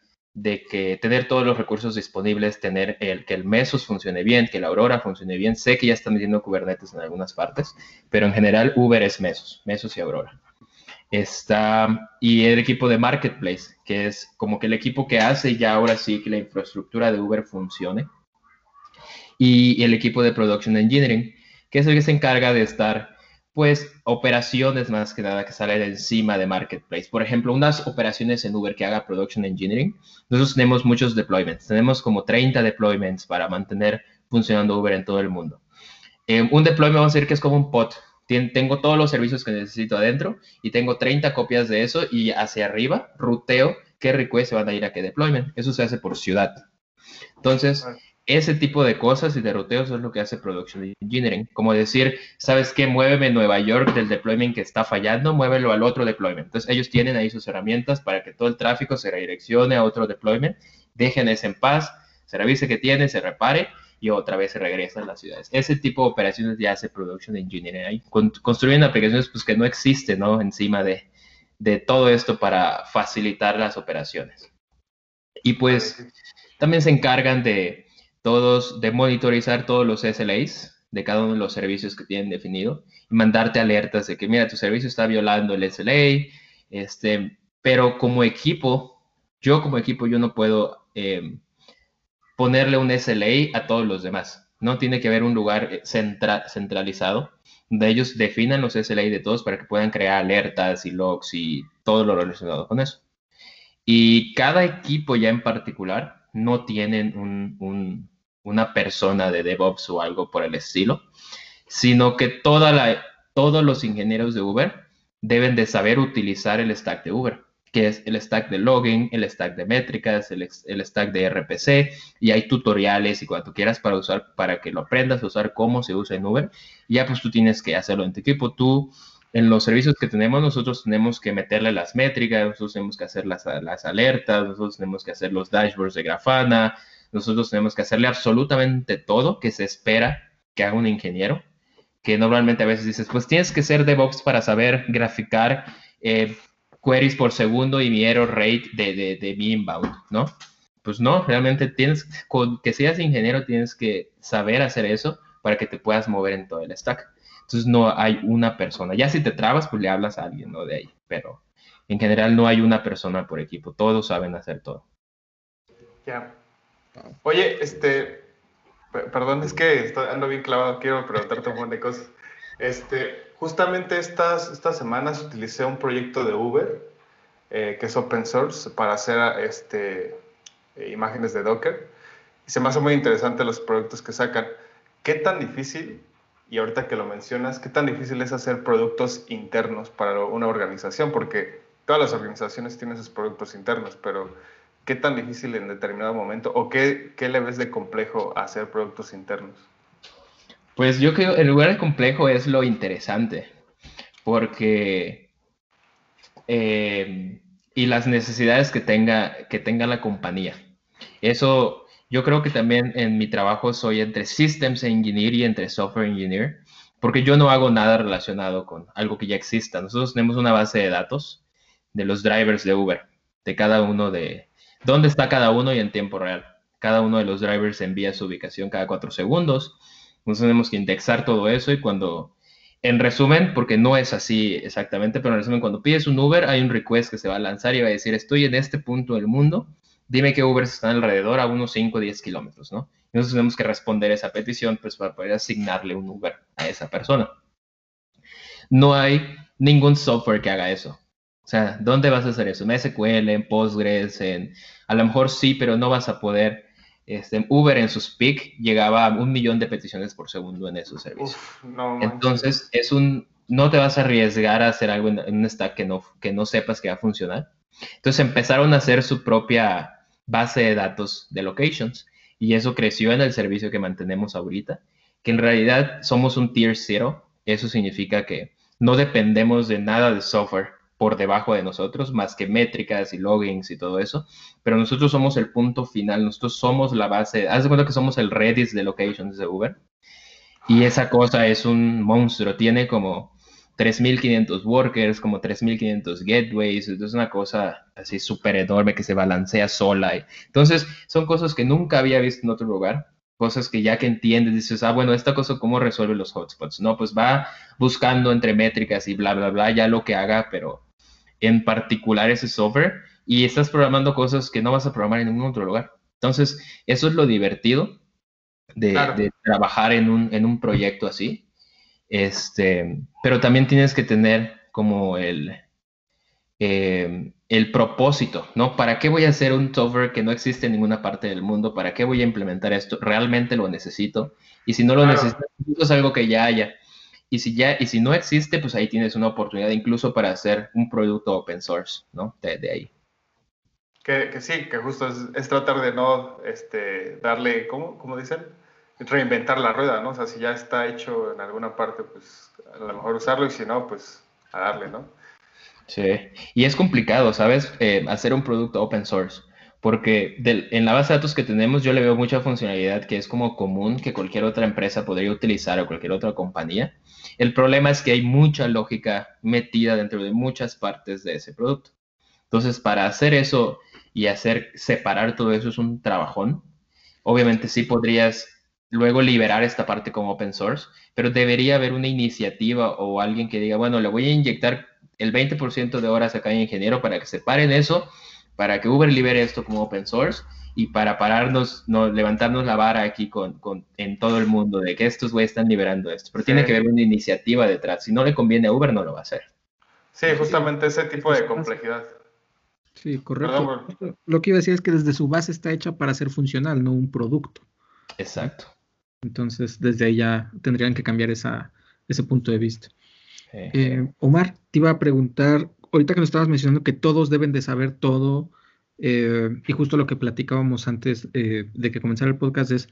de que tener todos los recursos disponibles, tener el, que el Mesos funcione bien, que la Aurora funcione bien. Sé que ya están metiendo Kubernetes en algunas partes, pero en general Uber es Mesos, Mesos y Aurora. Está, y el equipo de Marketplace, que es como que el equipo que hace ya ahora sí que la infraestructura de Uber funcione. Y el equipo de Production Engineering, que es el que se encarga de estar pues operaciones más que nada que salen encima de Marketplace. Por ejemplo, unas operaciones en Uber que haga Production Engineering. Nosotros tenemos muchos deployments. Tenemos como 30 deployments para mantener funcionando Uber en todo el mundo. Eh, un deployment vamos a decir que es como un pod. tengo todos los servicios que necesito adentro y tengo 30 copias de eso y hacia arriba ruteo qué requests se van a ir a qué deployment. Eso se hace por ciudad. Entonces, ese tipo de cosas y de roteos es lo que hace Production Engineering. Como decir, ¿sabes qué? Muéveme Nueva York del deployment que está fallando, muévelo al otro deployment. Entonces, ellos tienen ahí sus herramientas para que todo el tráfico se redireccione a otro deployment, dejen ese en paz, se revise que tiene, se repare y otra vez se regresa a las ciudades. Ese tipo de operaciones ya hace Production Engineering ahí. construyen aplicaciones pues, que no existen, ¿no? Encima de, de todo esto para facilitar las operaciones. Y pues también se encargan de todos, de monitorizar todos los SLAs de cada uno de los servicios que tienen definido y mandarte alertas de que, mira, tu servicio está violando el SLA, este, pero como equipo, yo como equipo, yo no puedo em, ponerle un SLA a todos los demás. No tiene que haber un lugar eh, centralizado donde ellos definan los SLA de todos para que puedan crear alertas y logs y todo lo relacionado con eso. Y cada equipo ya en particular no tienen un, una persona de DevOps o algo por el estilo, sino que todos los ingenieros de Uber deben de saber utilizar el stack de Uber, que es el stack de logging, el stack de métricas, el, stack de RPC, y hay tutoriales y cuando quieras para usar, para que lo aprendas a usar cómo se usa en Uber, ya pues tú tienes que hacerlo en tu equipo, tú en los servicios que tenemos, nosotros tenemos que meterle las métricas, nosotros tenemos que hacer las, las, alertas, nosotros tenemos que hacer los dashboards de Grafana, nosotros tenemos que hacerle absolutamente todo que se espera que haga un ingeniero, que normalmente a veces dices, pues tienes que ser DevOps para saber graficar eh, queries por segundo y mi error rate de, de, de mi inbound, ¿no? Pues no, realmente tienes, con que seas ingeniero, tienes que saber hacer eso para que te puedas mover en todo el stack. Entonces no hay una persona. Ya si te trabas, pues le hablas a alguien, ¿no? De ahí. Pero en general no hay una persona por equipo. Todos saben hacer todo. Ya. Oye, este, perdón, es que ando bien clavado. Quiero preguntarte un montón de cosas. Este, justamente estas, estas semanas utilicé un proyecto de Uber, eh, que es open source, para hacer este, imágenes de Docker. Y se me hace muy interesante los proyectos que sacan. ¿Qué tan difícil y ahorita que lo mencionas, ¿qué tan difícil es hacer productos internos para una organización? Porque todas las organizaciones tienen sus productos internos, pero ¿qué tan difícil en determinado momento o qué, qué le ves de complejo hacer productos internos? Pues yo creo que el lugar de complejo es lo interesante, porque eh, y las necesidades que tenga, que tenga la compañía. Eso yo creo que también en mi trabajo soy entre Systems Engineer y entre Software Engineer, porque yo no hago nada relacionado con algo que ya exista. Nosotros tenemos una base de datos de los drivers de Uber, de cada uno de dónde está cada uno y en tiempo real. Cada uno de los drivers envía su ubicación cada cuatro segundos. Entonces tenemos que indexar todo eso y cuando, en resumen, porque no es así exactamente, pero en resumen, cuando pides un Uber, hay un request que se va a lanzar y va a decir, estoy en este punto del mundo dime que Uber está alrededor a unos 5 o 10 kilómetros, ¿no? Entonces tenemos que responder esa petición pues, para poder asignarle un Uber a esa persona. No hay ningún software que haga eso. O sea, ¿dónde vas a hacer eso? ¿En SQL, en Postgres? En... A lo mejor sí, pero no vas a poder. Este, Uber en sus peak llegaba a un millón de peticiones por segundo en esos servicios. Entonces, es un, no te vas a arriesgar a hacer algo en, un stack que no, que no sepas que va a funcionar. Entonces empezaron a hacer su propia base de datos de locations y eso creció en el servicio que mantenemos ahorita, que en realidad somos un tier zero. Eso significa que no dependemos de nada de software por debajo de nosotros, más que métricas y logins y todo eso, pero nosotros somos el punto final, nosotros somos la base, haz de cuenta que somos el Redis de locations de Uber, y esa cosa es un monstruo, tiene como 3.500 workers, como 3.500 gateways, es una cosa así súper enorme que se balancea sola. Entonces, son cosas que nunca había visto en otro lugar cosas que ya que entiendes, dices, ah, bueno, esta cosa, ¿cómo resuelve los hotspots? No, pues va buscando entre métricas y bla, bla, bla, ya lo que haga, pero en particular ese software, y estás programando cosas que no vas a programar en ningún otro lugar. Entonces, eso es lo divertido de, trabajar en un, en un proyecto así. Este, pero también tienes que tener como el, eh, el propósito, ¿no? ¿Para qué voy a hacer un software que no existe en ninguna parte del mundo? ¿Para qué voy a implementar esto? ¿Realmente lo necesito? Y si no lo necesito, es algo que ya haya. Y si ya, y si no existe, pues ahí tienes una oportunidad incluso para hacer un producto open source, ¿no? De, ahí. Que, sí, que justo es, tratar de no este, darle, ¿cómo, ¿cómo dicen? Reinventar la rueda, ¿no? O sea, si ya está hecho en alguna parte, pues a lo mejor usarlo y si no, pues a darle, ¿no? Sí, y es complicado, ¿sabes? Eh, hacer un producto open source, porque en la base de datos que tenemos yo le veo mucha funcionalidad que es como común que cualquier otra empresa podría utilizar o cualquier otra compañía. El problema es que hay mucha lógica metida dentro de muchas partes de ese producto. Entonces, para hacer eso y hacer separar todo eso es un trabajón. Obviamente sí podrías luego liberar esta parte como open source, pero debería haber una iniciativa o alguien que diga, bueno, le voy a inyectar el 20% de horas acá en ingeniero para que separen eso, para que Uber libere esto como open source y para pararnos, no, levantarnos la vara aquí con, en todo el mundo de que estos güeyes están liberando esto. Pero tiene que haber una iniciativa detrás. Si no le conviene a Uber, no lo va a hacer. Sí, justamente ese tipo de complejidad. Sí, correcto. Lo que iba a decir es que desde su base está hecha para ser funcional, no un producto. Exacto. Entonces, desde ahí ya tendrían que cambiar esa, ese punto de vista. Eh, Omar, te iba a preguntar, ahorita que nos estabas mencionando que todos deben de saber todo, eh, y justo lo que platicábamos antes eh, de que comenzara el podcast es,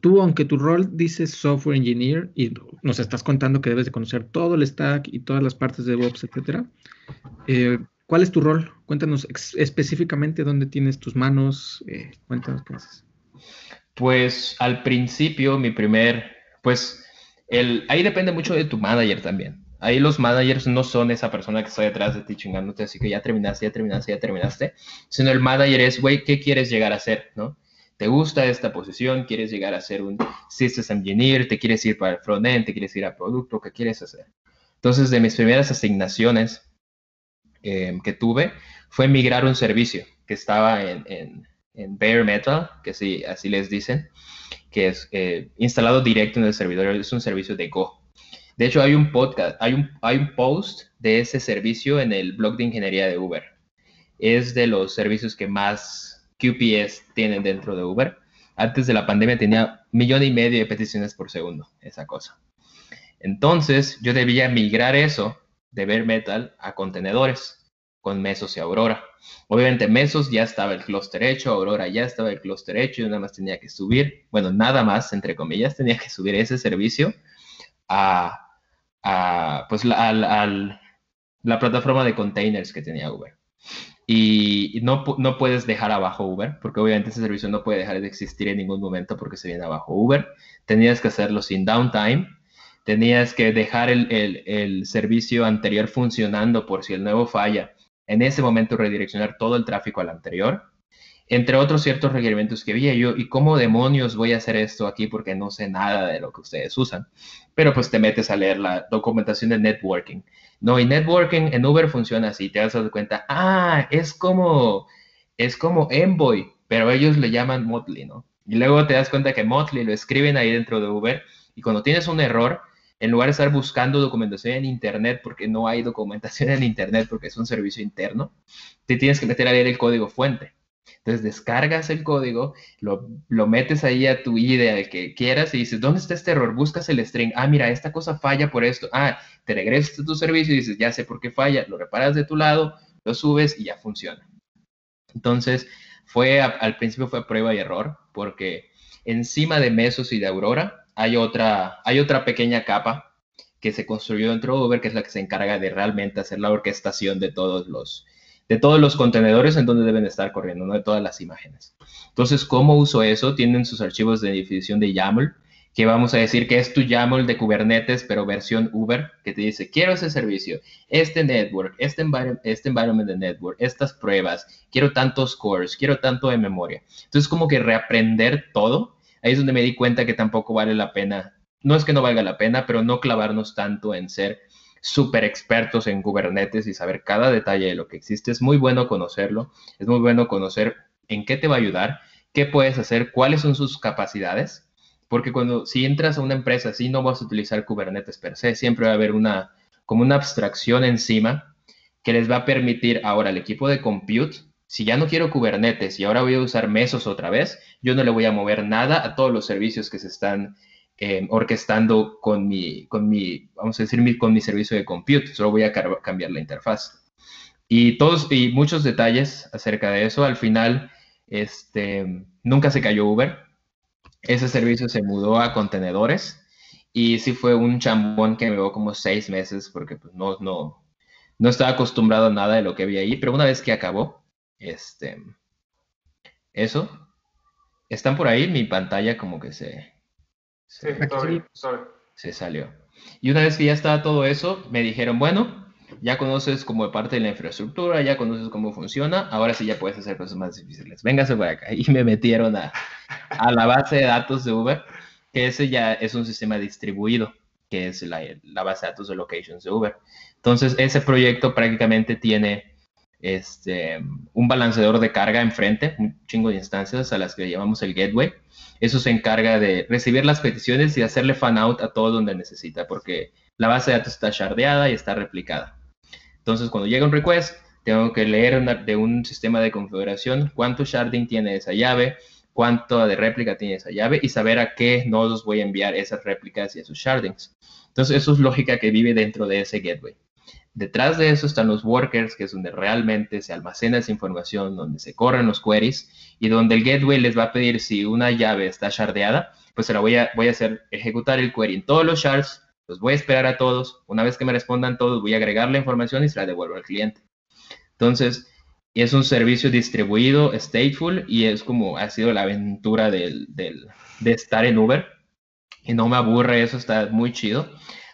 tú, aunque tu rol dice software engineer y nos estás contando que debes de conocer todo el stack y todas las partes de DevOps, etcétera, ¿cuál es tu rol? Cuéntanos específicamente dónde tienes tus manos, cuéntanos qué haces. Pues al principio, mi primer, pues el, ahí depende mucho de tu manager también. Ahí los managers no son esa persona que está detrás de ti chingándote, así que ya terminaste, ya terminaste, ya terminaste, sino el manager es, güey, ¿qué quieres llegar a ser? ¿No? ¿Te gusta esta posición? ¿Quieres llegar a ser un Systems Engineer? ¿Te quieres ir para el frontend? ¿Te quieres ir a producto? ¿Qué quieres hacer? Entonces, de mis primeras asignaciones em, que tuve fue migrar un servicio que estaba en, en, Bare Metal, que sí, así les dicen, que es eh, instalado directo en el servidor, es un servicio de Go. De hecho, hay un podcast, hay un, hay un post de ese servicio en el blog de ingeniería de Uber. Es de los servicios que más QPS tienen dentro de Uber. Antes de la pandemia tenía millón y medio de peticiones por segundo, esa cosa. Entonces, yo debía migrar eso de Bare Metal a contenedores con Mesos y Aurora. Obviamente Mesos ya estaba el clúster hecho, Aurora ya estaba el clúster hecho, y nada más tenía que subir, bueno, nada más, entre comillas, tenía que subir ese servicio a, a pues la, la plataforma de containers que tenía Uber. Y no, no puedes dejar abajo Uber, porque obviamente ese servicio no puede dejar de existir en ningún momento porque se viene abajo Uber. Tenías que hacerlo sin downtime. Tenías que dejar el, el servicio anterior funcionando por si el nuevo falla. En ese momento redireccionar todo el tráfico al anterior entre otros ciertos requerimientos que vi yo, ¿y cómo demonios voy a hacer esto aquí? Porque no sé nada de lo que ustedes usan. Pero pues te metes a leer la documentación de networking. No, y networking en Uber funciona así, te das cuenta, ah, es como es como Envoy, pero ellos le llaman Motley, ¿no? Y luego te das cuenta que Motley lo escriben ahí dentro de Uber y cuando tienes un error, en lugar de estar buscando documentación en Internet, porque no hay documentación en Internet porque es un servicio interno, te tienes que meter a leer el código fuente. Entonces descargas el código, lo, lo metes ahí a tu IDE, al que quieras, y dices, ¿dónde está este error? Buscas el string. Ah, mira, esta cosa falla por esto. Ah, te regresas a tu servicio y dices, ya sé por qué falla. Lo reparas de tu lado, lo subes y ya funciona. Entonces, fue al principio fue prueba y error, porque encima de Mesos y de Aurora hay otra, hay otra pequeña capa que se construyó dentro de Uber, que es la que se encarga de realmente hacer la orquestación de todos los, de todos los contenedores en donde deben estar corriendo, de todas las imágenes. Entonces, ¿cómo uso eso? Tienen sus archivos de definición de YAML, que vamos a decir que es tu YAML de Kubernetes, pero versión Uber, que te dice, quiero ese servicio, este network, este, este environment de network, estas pruebas, quiero tantos cores, quiero tanto de memoria. Entonces, como que reaprender todo, ahí es donde me di cuenta que tampoco vale la pena, no es que no valga la pena, pero no clavarnos tanto en ser súper expertos en Kubernetes y saber cada detalle de lo que existe. Es muy bueno conocerlo, es muy bueno conocer en qué te va a ayudar, qué puedes hacer, cuáles son sus capacidades, porque cuando si entras a una empresa así no vas a utilizar Kubernetes per se, siempre va a haber una como una abstracción encima que les va a permitir ahora al equipo de compute, si ya no quiero Kubernetes y ahora voy a usar Mesos otra vez, yo no le voy a mover nada a todos los servicios que se están eh, orquestando con mi, con mi, vamos a decir, con mi servicio de compute. Solo voy a cambiar la interfaz. Y todos y muchos detalles acerca de eso. Al final, este, nunca se cayó Uber. Ese servicio se mudó a contenedores y sí fue un chambón que me llevó como seis meses porque pues, no, no, no estaba acostumbrado a nada de lo que había ahí. Pero una vez que acabó, este, eso, están por ahí, mi pantalla como que se, Sí, Se salió. Y una vez que ya estaba todo eso, me dijeron, bueno, ya conoces como parte de la infraestructura, ya conoces cómo funciona, ahora sí ya puedes hacer cosas más difíciles. Véngase por acá. Y me metieron a, a la base de datos de Uber, que ese ya es un sistema distribuido, que es la, la base de datos de locations de Uber. Entonces, ese proyecto prácticamente tiene este, un balanceador de carga enfrente, un chingo de instancias a las que llamamos el gateway eso se encarga de recibir las peticiones y hacerle fan out a todo donde necesita, porque la base de datos está shardeada y está replicada. Entonces, cuando llega un request, tengo que leer de un sistema de configuración cuánto sharding tiene esa llave, cuánto de réplica tiene esa llave y saber a qué nodos voy a enviar esas réplicas y esos shardings. Entonces, eso es lógica que vive dentro de ese gateway. Detrás de eso están los workers, que es donde realmente se almacena esa información, donde se corren los queries y donde el gateway les va a pedir si una llave está shardeada, pues se la voy a, voy a hacer ejecutar el query en todos los shards, los voy a esperar a todos, una vez que me respondan todos, voy a agregar la información y se la devuelvo al cliente. Entonces, es un servicio distribuido, stateful, y es como ha sido la aventura del, del, de estar en Uber. Y no me aburre, eso está muy chido,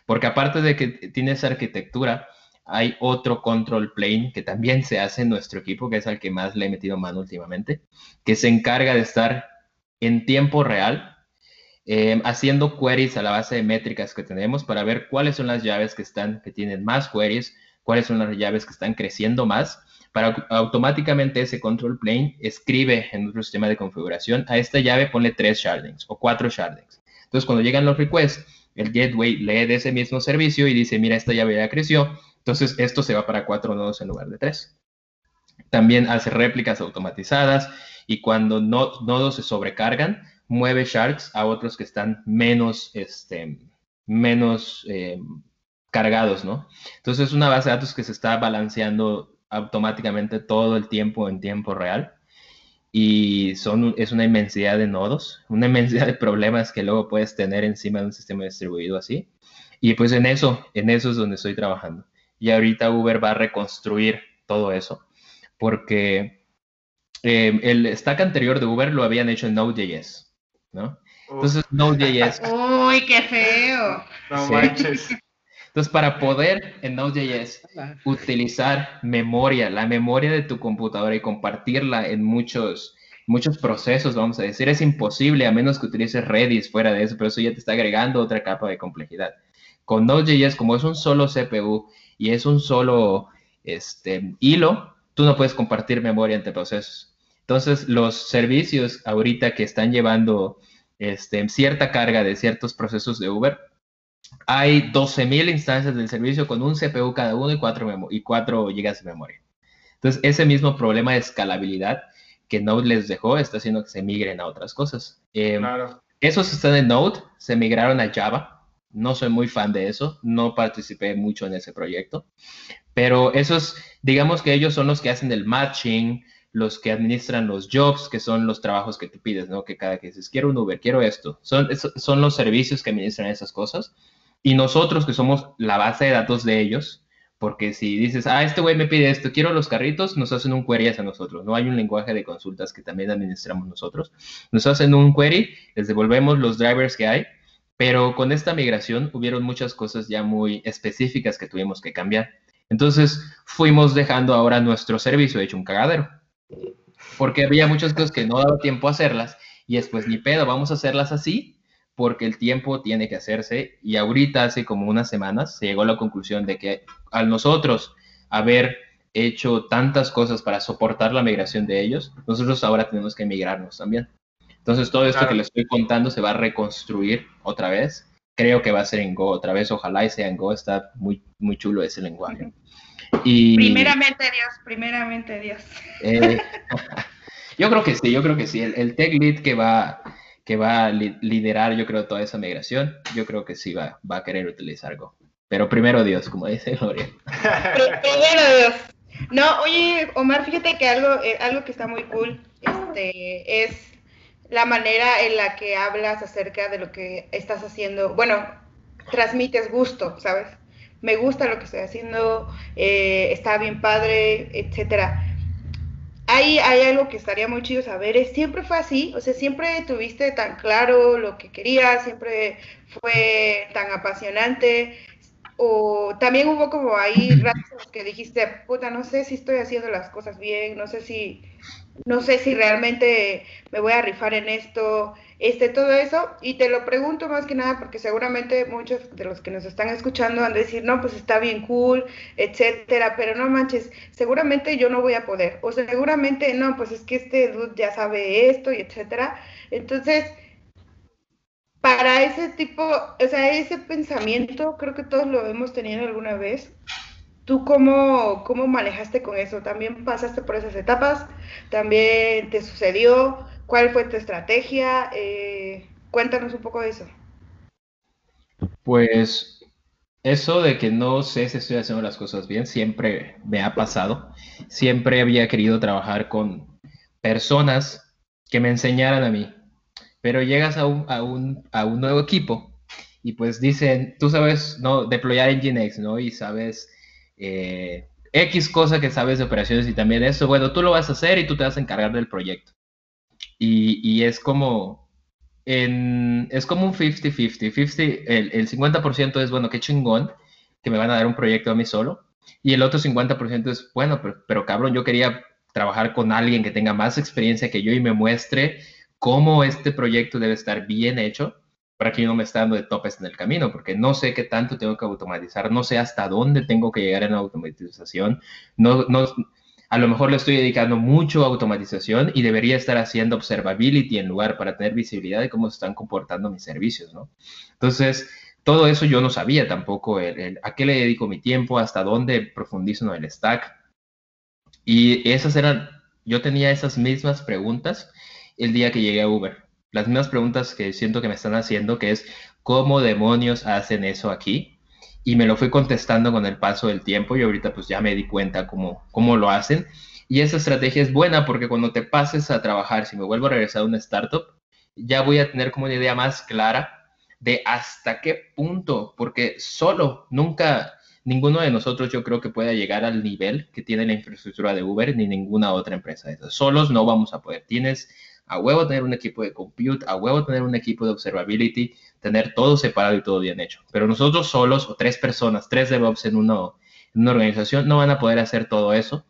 porque aparte de que tiene esa arquitectura, hay otro control plane que también se hace en nuestro equipo, que es al que más le he metido mano últimamente, que se encarga de estar en tiempo real eh, haciendo queries a la base de métricas que tenemos para ver cuáles son las llaves que están, que tienen más queries, cuáles son las llaves que están creciendo más, para automáticamente ese control plane escribe en nuestro sistema de configuración a esta llave ponle tres shardings o cuatro shardings. Entonces, cuando llegan los requests, el gateway lee de ese mismo servicio y dice, mira, esta llave ya creció, entonces, esto se va para cuatro nodos en lugar de tres. También hace réplicas automatizadas y cuando nodos se sobrecargan, mueve shards a otros que están menos, este, menos eh, cargados, ¿no? Entonces, es una base de datos que se está balanceando automáticamente todo el tiempo en tiempo real y son, es una inmensidad de nodos, una inmensidad de problemas que luego puedes tener encima de un sistema distribuido así. Y pues en eso, en eso es donde estoy trabajando y ahorita Uber va a reconstruir todo eso, porque eh, el stack anterior de Uber lo habían hecho en Node.js, ¿no? Entonces Node.js... ¡Uy, qué feo! No manches. Entonces, para poder en Node.js utilizar memoria, la memoria de tu computadora y compartirla en muchos, muchos procesos, vamos a decir, es imposible a menos que utilices Redis fuera de eso, pero eso ya te está agregando otra capa de complejidad. Con Node.js, como es un solo CPU y es un solo este, hilo, tú no puedes compartir memoria entre procesos. Entonces, los servicios ahorita que están llevando este, cierta carga de ciertos procesos de Uber, hay 12.000 instancias del servicio con un CPU cada uno y 4, y 4 GB de memoria. Entonces, ese mismo problema de escalabilidad que Node les dejó está haciendo que se migren a otras cosas. Eh, Esos están en Node, se migraron a Java. No soy muy fan de eso, no participé mucho en ese proyecto, pero esos, digamos que ellos son los que hacen el matching, los que administran los jobs, que son los trabajos que tú pides, ¿no? Que cada que dices, quiero un Uber, quiero esto. Son, son los servicios que administran esas cosas. Y nosotros, que somos la base de datos de ellos, porque si dices, ah, este güey me pide esto, quiero los carritos, nos hacen un query hacia nosotros. No hay un lenguaje de consultas que también administramos nosotros. Nos hacen un query, les devolvemos los drivers que hay, pero con esta migración hubieron muchas cosas ya muy específicas que tuvimos que cambiar. Entonces fuimos dejando ahora nuestro servicio hecho un cagadero porque había muchas cosas que no daba tiempo a hacerlas y después ni pedo, vamos a hacerlas así porque el tiempo tiene que hacerse y ahorita hace como unas semanas se llegó a la conclusión de que al nosotros haber hecho tantas cosas para soportar la migración de ellos, nosotros ahora tenemos que migrarnos también. Entonces todo esto que les estoy contando se va a reconstruir otra vez. Creo que va a ser en Go otra vez, ojalá y sea en Go, está muy, muy chulo ese lenguaje. Y, primeramente Dios, primeramente Dios. Eh, yo creo que sí, yo creo que sí. El, tech lead que va, que va a liderar, yo creo, toda esa migración, yo creo que sí va, va a querer utilizar Go. Pero primero Dios, como dice Gloria. primero Dios. No, oye, Omar, fíjate que algo, eh, algo que está muy cool este, es la manera en la que hablas acerca de lo que estás haciendo. Bueno, transmites gusto, ¿sabes? me gusta lo que estoy haciendo, eh, está bien padre, etcétera. Hay, hay algo que estaría muy chido saber, es, siempre fue así, o sea, siempre tuviste tan claro lo que querías, siempre fue tan apasionante, o también hubo como ahí ratos que dijiste, puta, no sé si estoy haciendo las cosas bien, no sé si, no sé si realmente me voy a rifar en esto, este, todo eso, y te lo pregunto más que nada porque seguramente muchos de los que nos están escuchando van a decir, no, pues está bien cool, etcétera, pero no manches, seguramente yo no voy a poder, o seguramente, no, pues es que este dude ya sabe esto, y etcétera. Entonces, para ese tipo, o sea, ese pensamiento, creo que todos lo hemos tenido alguna vez. ¿Tú cómo, cómo manejaste con eso? ¿También pasaste por esas etapas? ¿También te sucedió? ¿Cuál fue tu estrategia? Eh, cuéntanos un poco de eso. Pues eso de que no sé si estoy haciendo las cosas bien, siempre me ha pasado. Siempre había querido trabajar con personas que me enseñaran a mí. Pero llegas a un, a un, a un nuevo equipo y pues dicen, tú sabes, no, deployar Nginx, ¿no? Y sabes eh, X cosa que sabes de operaciones y también eso, bueno, tú lo vas a hacer y tú te vas a encargar del proyecto. Y, es como, es como un 50-50. el, el 50% es, bueno, qué chingón que me van a dar un proyecto a mí solo. Y el otro 50% es, bueno, pero, pero cabrón, yo quería trabajar con alguien que tenga más experiencia que yo y me muestre cómo este proyecto debe estar bien hecho para que yo no me esté dando de topes en el camino, porque no sé qué tanto tengo que automatizar, no sé hasta dónde tengo que llegar en la automatización, no, no, a lo mejor le estoy dedicando mucho a automatización y debería estar haciendo observability en lugar para tener visibilidad de cómo se están comportando mis servicios, ¿no? Entonces, todo eso yo no sabía tampoco, a qué le dedico mi tiempo, hasta dónde profundizo en el stack. Y esas eran, yo tenía esas mismas preguntas el día que llegué a Uber. Las mismas preguntas que siento que me están haciendo, que es, ¿cómo demonios hacen eso aquí? y me lo fui contestando con el paso del tiempo y ahorita pues ya me di cuenta cómo, cómo lo hacen. Y esa estrategia es buena porque cuando te pases a trabajar, si me vuelvo a regresar a una startup, ya voy a tener como una idea más clara de hasta qué punto, porque solo, nunca, ninguno de nosotros yo creo que pueda llegar al nivel que tiene la infraestructura de Uber ni ninguna otra empresa. Solos no vamos a poder. Tienes a huevo tener un equipo de compute, a huevo tener un equipo de observability, tener todo separado y todo bien hecho. Pero nosotros solos o tres personas, tres DevOps en, uno, en una organización no van a poder hacer todo eso,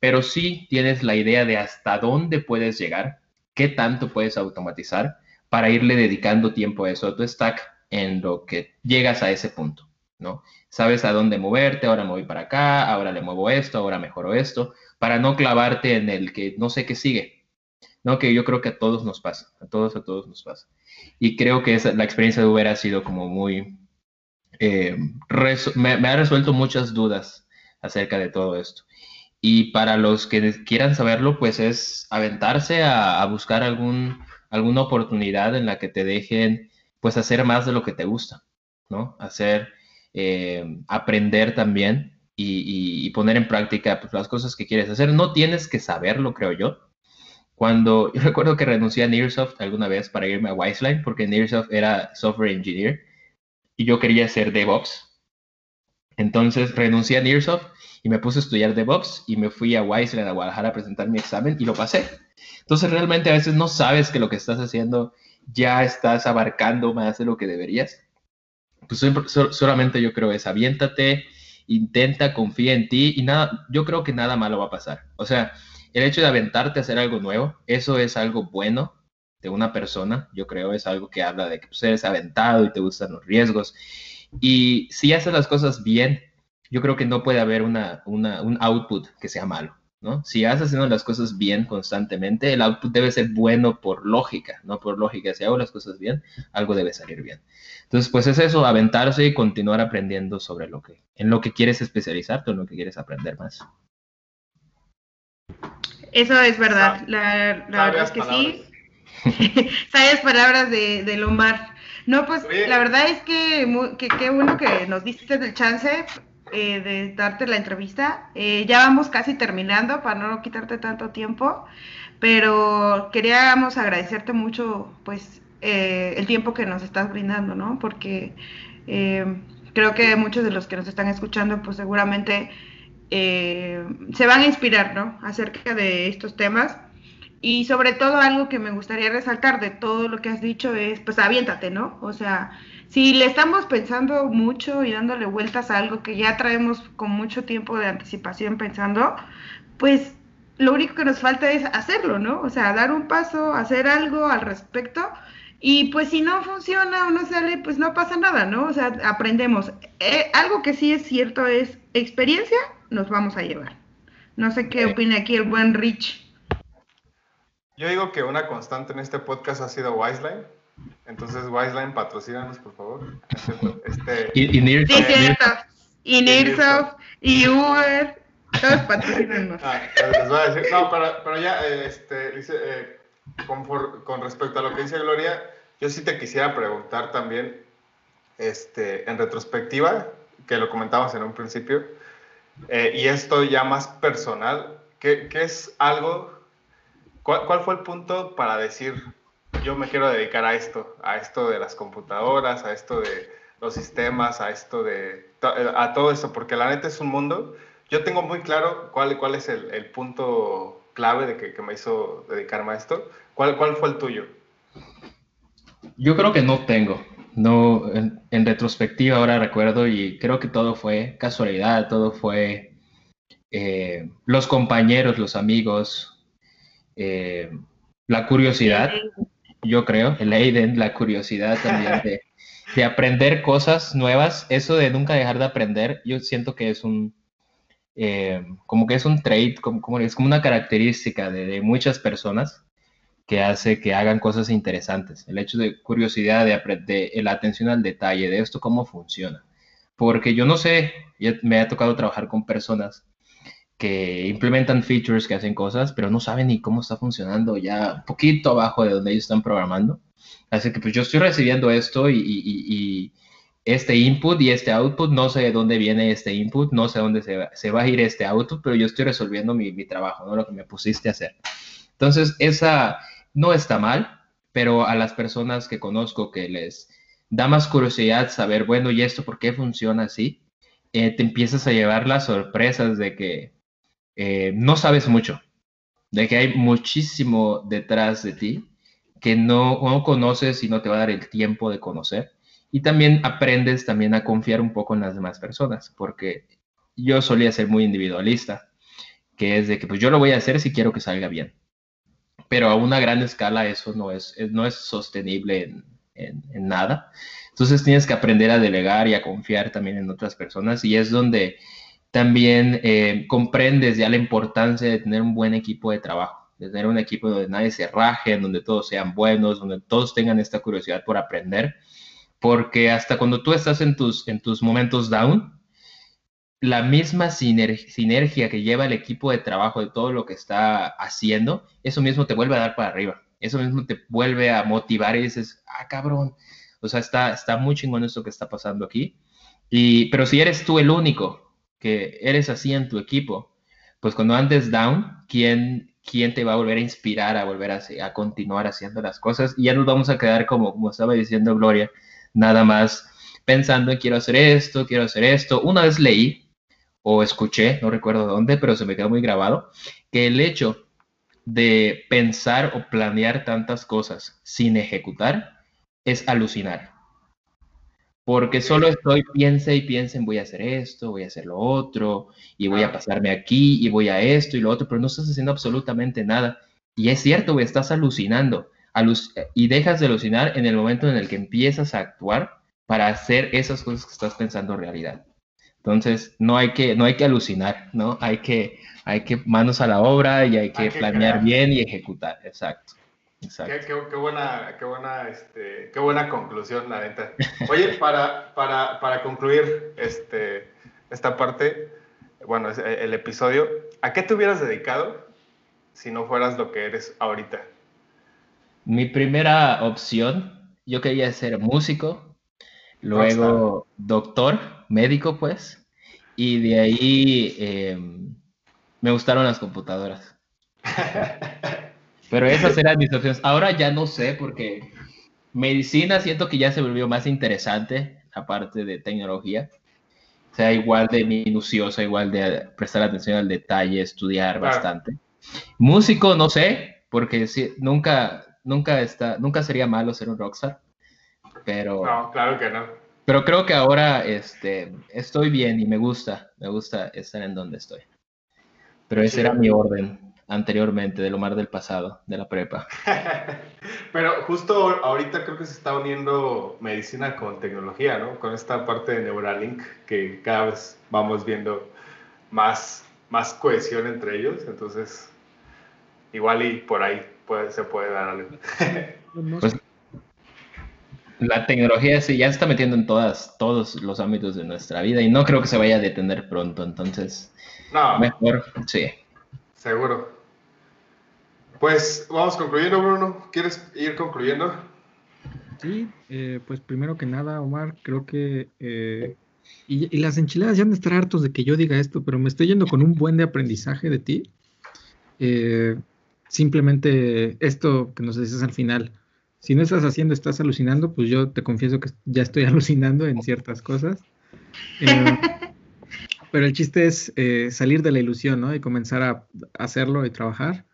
pero sí tienes la idea de hasta dónde puedes llegar, qué tanto puedes automatizar para irle dedicando tiempo a eso a tu stack en lo que llegas a ese punto. ¿no? Sabes a dónde moverte, ahora me voy para acá, ahora le muevo esto, ahora mejoro esto, para no clavarte en el que no sé qué sigue, ¿no? Que yo creo que a todos nos pasa, a todos, a todos nos pasa. Y creo que esa, la experiencia de Uber ha sido como muy, eh, me, ha resuelto muchas dudas acerca de todo esto. Y para los que quieran saberlo, pues es aventarse a, buscar algún, alguna oportunidad en la que te dejen, pues hacer más de lo que te gusta, ¿no? Hacer, eh, aprender también y, poner en práctica pues, las cosas que quieres hacer. No tienes que saberlo, creo yo. Cuando yo recuerdo que renuncié a Nearsoft alguna vez para irme a Wiseline, porque Nearsoft era software engineer y yo quería ser DevOps. Entonces renuncié a Nearsoft y me puse a estudiar DevOps y me fui a Wiseline, a Guadalajara, a presentar mi examen y lo pasé. Entonces realmente a veces no sabes que lo que estás haciendo ya estás abarcando más de lo que deberías. Pues solamente yo creo es aviéntate, intenta, confía en ti y nada, yo creo que nada malo va a pasar. O sea, el hecho de aventarte a hacer algo nuevo, eso es algo bueno de una persona, yo creo, es algo que habla de que pues, eres aventado y te gustan los riesgos. Y si haces las cosas bien, yo creo que no puede haber una, un output que sea malo. ¿no? Si haces haciendo las cosas bien constantemente, el output debe ser bueno por lógica, no por lógica. Si hago las cosas bien, algo debe salir bien. Entonces, pues es eso, aventarse y continuar aprendiendo sobre lo que, en lo que quieres especializarte o en lo que quieres aprender más. Eso es verdad, la, verdad es que sí. Sabias palabras de, de Lomar. No, pues la verdad es que qué bueno que nos diste el chance eh, de darte la entrevista. Eh, ya vamos casi terminando para no quitarte tanto tiempo, pero queríamos agradecerte mucho, pues, eh, el tiempo que nos estás brindando, ¿no? Porque creo que muchos de los que nos están escuchando, pues, seguramente se van a inspirar, ¿no? Acerca de estos temas. Y sobre todo algo que me gustaría resaltar de todo lo que has dicho es, pues aviéntate, ¿no? O sea, si le estamos pensando mucho y dándole vueltas a algo que ya traemos con mucho tiempo de anticipación pensando, pues lo único que nos falta es hacerlo, ¿no? O sea, dar un paso, hacer algo al respecto. Y pues si no funciona o no sale, pues no pasa nada, ¿no? O sea, aprendemos. Eh, algo que sí es cierto es experiencia, nos vamos a llevar. No sé qué opina aquí el buen Rich. Yo digo que una constante en este podcast ha sido Wiseline entonces, Wiseline, patrocínanos, por favor. Este, y, y sí, cierto. Y Nearsoft, y Uber, todos patrocínanos. Ah, les voy a decir, no, pero, pero ya, este, dice, eh, con, respecto a lo que dice Gloria, yo sí te quisiera preguntar también, este, en retrospectiva, que lo comentamos en un principio, eh, y esto ya más personal, ¿qué, qué es algo, cuál, cuál fue el punto para decir, yo me quiero dedicar a esto, a esto de las computadoras, a esto de los sistemas, a esto de, a todo esto, porque la neta es un mundo. Yo tengo muy claro cuál, cuál es el, el punto clave de que, que, me hizo dedicarme a esto. ¿Cuál, ¿Cuál fue el tuyo? Yo creo que no tengo. No, en, retrospectiva ahora recuerdo y creo que todo fue casualidad, todo fue eh, los compañeros, los amigos, eh, la curiosidad yo creo, el Aiden, la curiosidad también de, aprender cosas nuevas, eso de nunca dejar de aprender, yo siento que es un, eh, como que es un trait, como, es como una característica de, muchas personas que hace que hagan cosas interesantes. El hecho de curiosidad, de, de la atención al detalle, de esto, cómo funciona. Porque yo no sé, me ha tocado trabajar con personas que implementan features, que hacen cosas, pero no saben ni cómo está funcionando ya un poquito abajo de donde ellos están programando. Así que pues yo estoy recibiendo esto y, este input y este output, no sé de dónde viene este input, no sé dónde se va, se va a ir este output, pero yo estoy resolviendo mi, mi, trabajo, ¿no? Lo que me pusiste a hacer. Entonces, esa no está mal, pero a las personas que conozco que les da más curiosidad saber, bueno, ¿y esto por qué funciona así? Eh, te empiezas a llevar las sorpresas de que eh, no sabes mucho, de que hay muchísimo detrás de ti que no, conoces y no te va a dar el tiempo de conocer. Y también aprendes también a confiar un poco en las demás personas, porque yo solía ser muy individualista, que es de que pues yo lo voy a hacer si quiero que salga bien. Pero a una gran escala eso no es, no es sostenible en, nada. Entonces tienes que aprender a delegar y a confiar también en otras personas y es donde también eh, comprendes ya la importancia de tener un buen equipo de trabajo, de tener un equipo donde nadie se raje, donde todos sean buenos, donde todos tengan esta curiosidad por aprender, porque hasta cuando tú estás en tus, en tus momentos down, la misma sinergia que lleva el equipo de trabajo de todo lo que está haciendo, eso mismo te vuelve a dar para arriba. Eso mismo te vuelve a motivar y dices, ah, cabrón. O sea, está, está muy chingón esto que está pasando aquí. Y, pero si eres tú el único que eres así en tu equipo, pues cuando andes down, ¿quién, quién te va a volver a inspirar a volver a, a continuar haciendo las cosas? Y ya nos vamos a quedar como, como estaba diciendo Gloria, nada más pensando en quiero hacer esto, quiero hacer esto. Una vez leí o escuché, no recuerdo dónde, pero se me quedó muy grabado, que el hecho de pensar o planear tantas cosas sin ejecutar es alucinar. Porque solo estoy, piense y piense en voy a hacer esto, voy a hacer lo otro, y voy a pasarme aquí, y voy a esto y lo otro, pero no estás haciendo absolutamente nada. Y es cierto, güey, estás alucinando. Y dejas de alucinar en el momento en el que empiezas a actuar para hacer esas cosas que estás pensando realidad. Entonces, no hay que, no hay que alucinar, ¿no? Hay que, hay que manos a la obra y hay que, planear bien y ejecutar. Exacto. Exacto. Qué, buena, qué, buena, este, qué buena conclusión, la neta. Oye, para, para, para concluir este, esta parte, bueno, el episodio, ¿a qué te hubieras dedicado si no fueras lo que eres ahorita? Mi primera opción, yo quería ser músico, luego doctor, médico pues, y de ahí eh, me gustaron las computadoras. Pero esas eran mis opciones. Ahora ya no sé porque medicina siento que ya se volvió más interesante, aparte de tecnología. O sea, igual de minuciosa, igual de prestar atención al detalle, estudiar bastante. Músico, no sé, porque nunca, nunca, está, nunca sería malo ser un rockstar. Pero. No, claro que no. Pero creo que ahora este, estoy bien y me gusta, me gusta estar en donde estoy. Pero ese era mi orden anteriormente, de lo mar del pasado, de la prepa. Pero justo ahorita creo que se está uniendo medicina con tecnología, ¿no? Con esta parte de Neuralink, que cada vez vamos viendo más, más cohesión entre ellos. Entonces, igual y por ahí se puede dar algo. Pues, la tecnología sí ya se está metiendo en todas, todos los ámbitos de nuestra vida y no creo que se vaya a detener pronto, entonces no. mejor, sí. Seguro. Pues vamos concluyendo, Bruno. ¿Quieres ir concluyendo? Sí, eh, pues primero que nada, Omar, creo que... Eh, y, las enchiladas ya han de estar hartos de que yo diga esto, pero me estoy yendo con un buen de aprendizaje de ti. Eh, simplemente esto que nos dices al final, si no estás haciendo, estás alucinando, pues yo te confieso que ya estoy alucinando en ciertas cosas. Eh, pero el chiste es eh, salir de la ilusión, ¿no? Y comenzar a hacerlo y trabajar.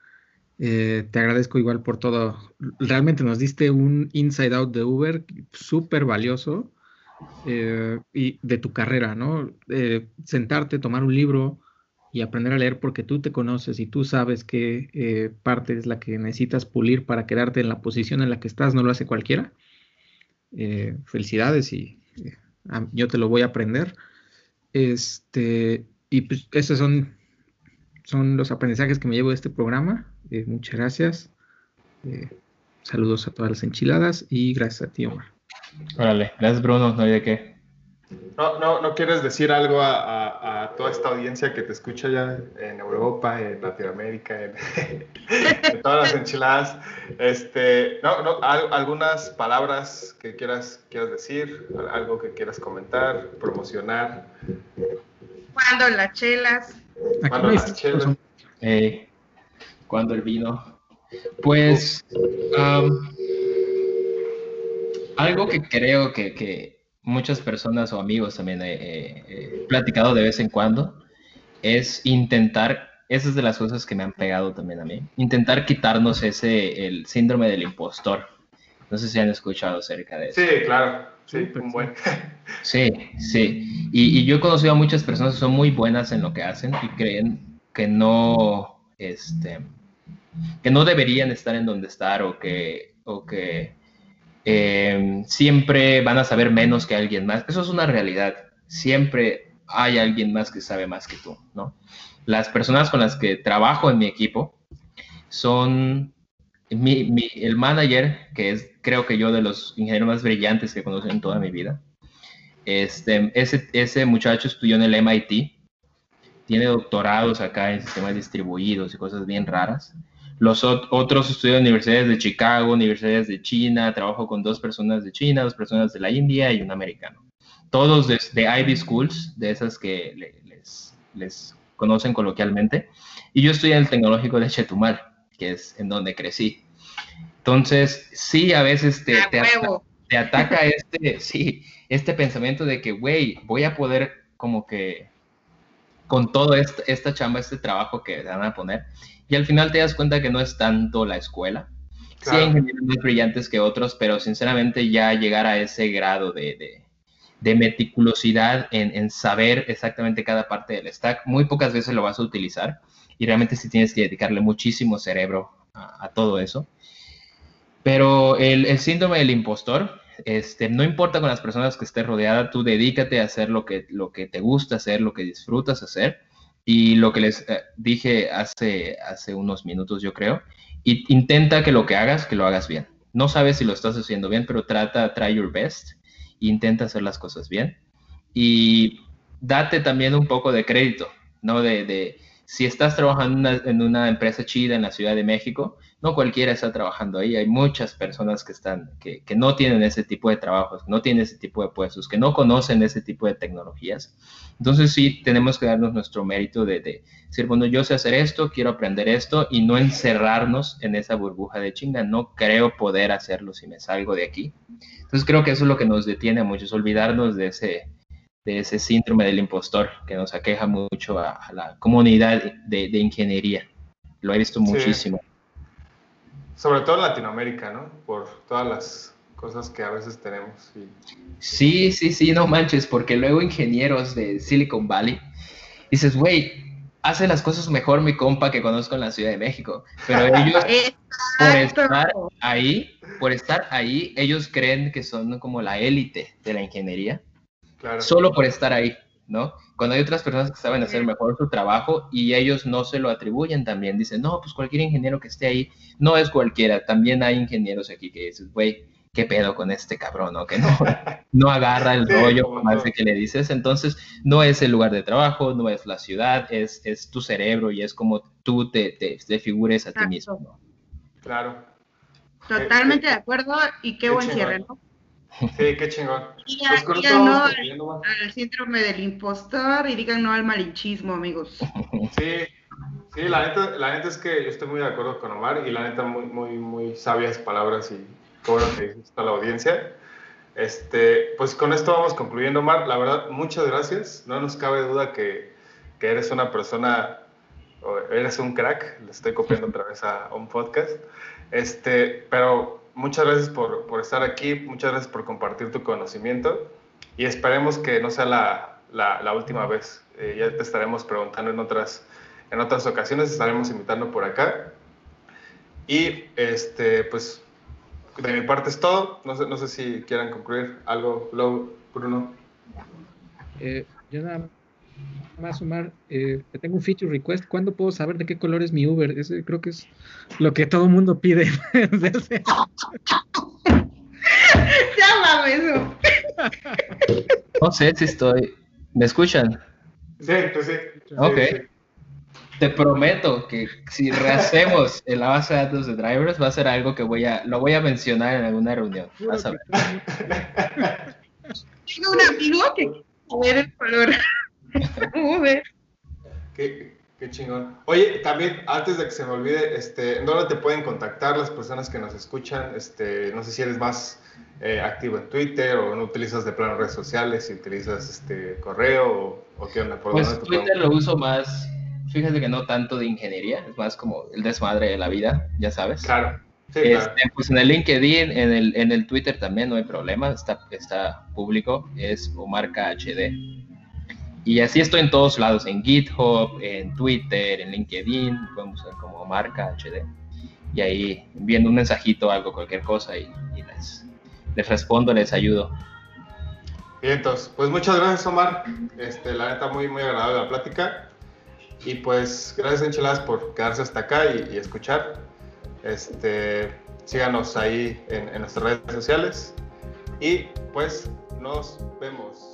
Eh, te agradezco igual por todo. Realmente nos diste un inside out de Uber súper valioso y de tu carrera, ¿no? sentarte, tomar un libro, y aprender a leer porque tú te conoces y tú sabes qué eh, parte es la que necesitas pulir para quedarte en la posición en la que estás, no lo hace cualquiera. Eh, felicidades y eh, yo te lo voy a aprender. Este, y pues esos son, son los aprendizajes que me llevo de este programa. muchas gracias. saludos a todas las enchiladas y gracias a ti, Omar. Órale, gracias Bruno, no hay de qué. No, no, ¿No quieres decir algo a, toda esta audiencia que te escucha ya en Europa, en Latinoamérica, en, todas las enchiladas? Este, no, no, algunas palabras que quieras, quieras decir, algo que quieras comentar, promocionar. ¿Cuándo las chelas? ¿Cuándo las chelas? Eh, ¿Cuándo el vino? Pues, algo que creo que muchas personas o amigos también he, platicado de vez en cuando, es intentar, esa es de las cosas que me han pegado también a mí, intentar quitarnos ese, el síndrome del impostor. No sé si han escuchado acerca de eso. Sí, claro, sí, un buen. Sí, sí. Y, y, yo he conocido a muchas personas que son muy buenas en lo que hacen y creen que no, este, que no deberían estar en donde estar o que, o que eh, siempre van a saber menos que alguien más. Eso es una realidad. Siempre hay alguien más que sabe más que tú, ¿no? Las personas con las que trabajo en mi equipo son el manager, que es creo que yo de los ingenieros más brillantes que conozco en toda mi vida. Este, ese, ese muchacho estudió en el MIT, tiene doctorados acá en sistemas distribuidos y cosas bien raras. Los otros estudian en universidades de Chicago, universidades de China, trabajo con dos personas de China, dos personas de la India y un americano. Todos de, Ivy Schools, de esas que les, les conocen coloquialmente. Y yo estoy en el tecnológico de Chetumal, que es en donde crecí. Entonces, sí, a veces te, te, ataca este, sí, este pensamiento de que, güey, voy a poder como que con todo esta, esta chamba, este trabajo que van a poner, y al final te das cuenta que no es tanto la escuela. Sí hay ingenieros más brillantes que otros, pero sinceramente ya llegar a ese grado de, de, meticulosidad en, en, saber exactamente cada parte del stack, muy pocas veces lo vas a utilizar y realmente sí tienes que dedicarle muchísimo cerebro a, todo eso. Pero el, el, síndrome del impostor, este, no importa con las personas que estés rodeada, tú dedícate a hacer lo que, lo que te gusta hacer, lo que disfrutas hacer y lo que les eh, dije hace, hace unos minutos, yo creo, y intenta que lo que hagas, que lo hagas bien. No sabes si lo estás haciendo bien, pero trata, try your best, intenta hacer las cosas bien y date también un poco de crédito, ¿no? De, de si estás trabajando en una, empresa chida en la Ciudad de México, no cualquiera está trabajando ahí. Hay muchas personas que están, que, que, no tienen ese tipo de trabajos, no tienen ese tipo de puestos, que no conocen ese tipo de tecnologías. Entonces sí tenemos que darnos nuestro mérito de, de, decir, bueno, yo sé hacer esto, quiero aprender esto y no encerrarnos en esa burbuja de chinga. No creo poder hacerlo si me salgo de aquí. Entonces creo que eso es lo que nos detiene a muchos, olvidarnos de ese, de ese síndrome del impostor que nos aqueja mucho a, la comunidad de, ingeniería. Lo he visto muchísimo. Sobre todo en Latinoamérica, ¿no? Por todas las cosas que a veces tenemos. Sí, sí, sí, no manches, porque luego ingenieros de Silicon Valley, dices, güey, hace las cosas mejor mi compa que conozco en la Ciudad de México, pero ellos, por estar ahí, por estar ahí, ellos creen que son como la élite de la ingeniería solo por estar ahí, ¿no? Cuando hay otras personas que saben hacer mejor su trabajo y ellos no se lo atribuyen también, dicen, no, pues cualquier ingeniero que esté ahí, no es cualquiera, también hay ingenieros aquí que dices, güey, ¿qué pedo con este cabrón, no? Que no, no agarra el rollo más de que le dices, entonces no es el lugar de trabajo, no es la ciudad, es, es tu cerebro y es como tú te, te, figures a ti mismo, ¿no? Claro. Totalmente de acuerdo y qué buen cierre, ¿no? Sí, qué chingón. Pues digan no al, síndrome del impostor y digan no al malinchismo, amigos. Sí, sí, la neta, la neta es que yo estoy muy de acuerdo con Omar y la neta muy, muy, muy sabias palabras y qué bueno que a la audiencia. Este, pues con esto vamos concluyendo, Omar. La verdad, muchas gracias. No nos cabe duda que, que eres una persona, eres un crack. Le estoy copiando otra vez a, un podcast. Este, pero muchas gracias por, por, estar aquí, muchas gracias por compartir tu conocimiento y esperemos que no sea la, la, última vez. Eh, ya te estaremos preguntando en otras, en otras ocasiones, estaremos invitando por acá. Y este, pues de mi parte es todo. No sé, no sé si quieran concluir algo, Bruno. Eh, yo nada más, Omar, eh, tengo un feature request. ¿Cuándo puedo saber de qué color es mi Uber? Ese creo que es lo que todo mundo pide. Llámame eso. No sé si estoy. ¿Me escuchan? Sí, pues sí. Ok. Te prometo que si rehacemos en la base de datos de drivers va a ser algo que voy a, lo voy a mencionar en alguna reunión. Vas a ver. Tengo un amigo que ver el color. qué, qué, chingón. Oye, también, antes de que se me olvide, este, ¿dónde te pueden contactar las personas que nos escuchan? Este, no sé si eres más eh, activo en Twitter o no utilizas de plano redes sociales, si utilizas este correo o, qué onda. ¿Por pues Twitter lo uso más, fíjate que no tanto de ingeniería, es más como el desmadre de la vida, ya sabes. Claro. este, Pues en el LinkedIn, en el, en el Twitter también no hay problema, está, está público, es Omarca HD. Y así estoy en todos lados, en GitHub, en Twitter, en LinkedIn, pueden buscar como marca HD. Y ahí viendo un mensajito, algo, cualquier cosa y, les, respondo, les ayudo. Bien, entonces, pues muchas gracias Omar, este, la neta muy, muy agradable la plática y pues gracias Enchiladas por quedarse hasta acá y, escuchar. Este, síganos ahí en nuestras redes sociales y pues nos vemos.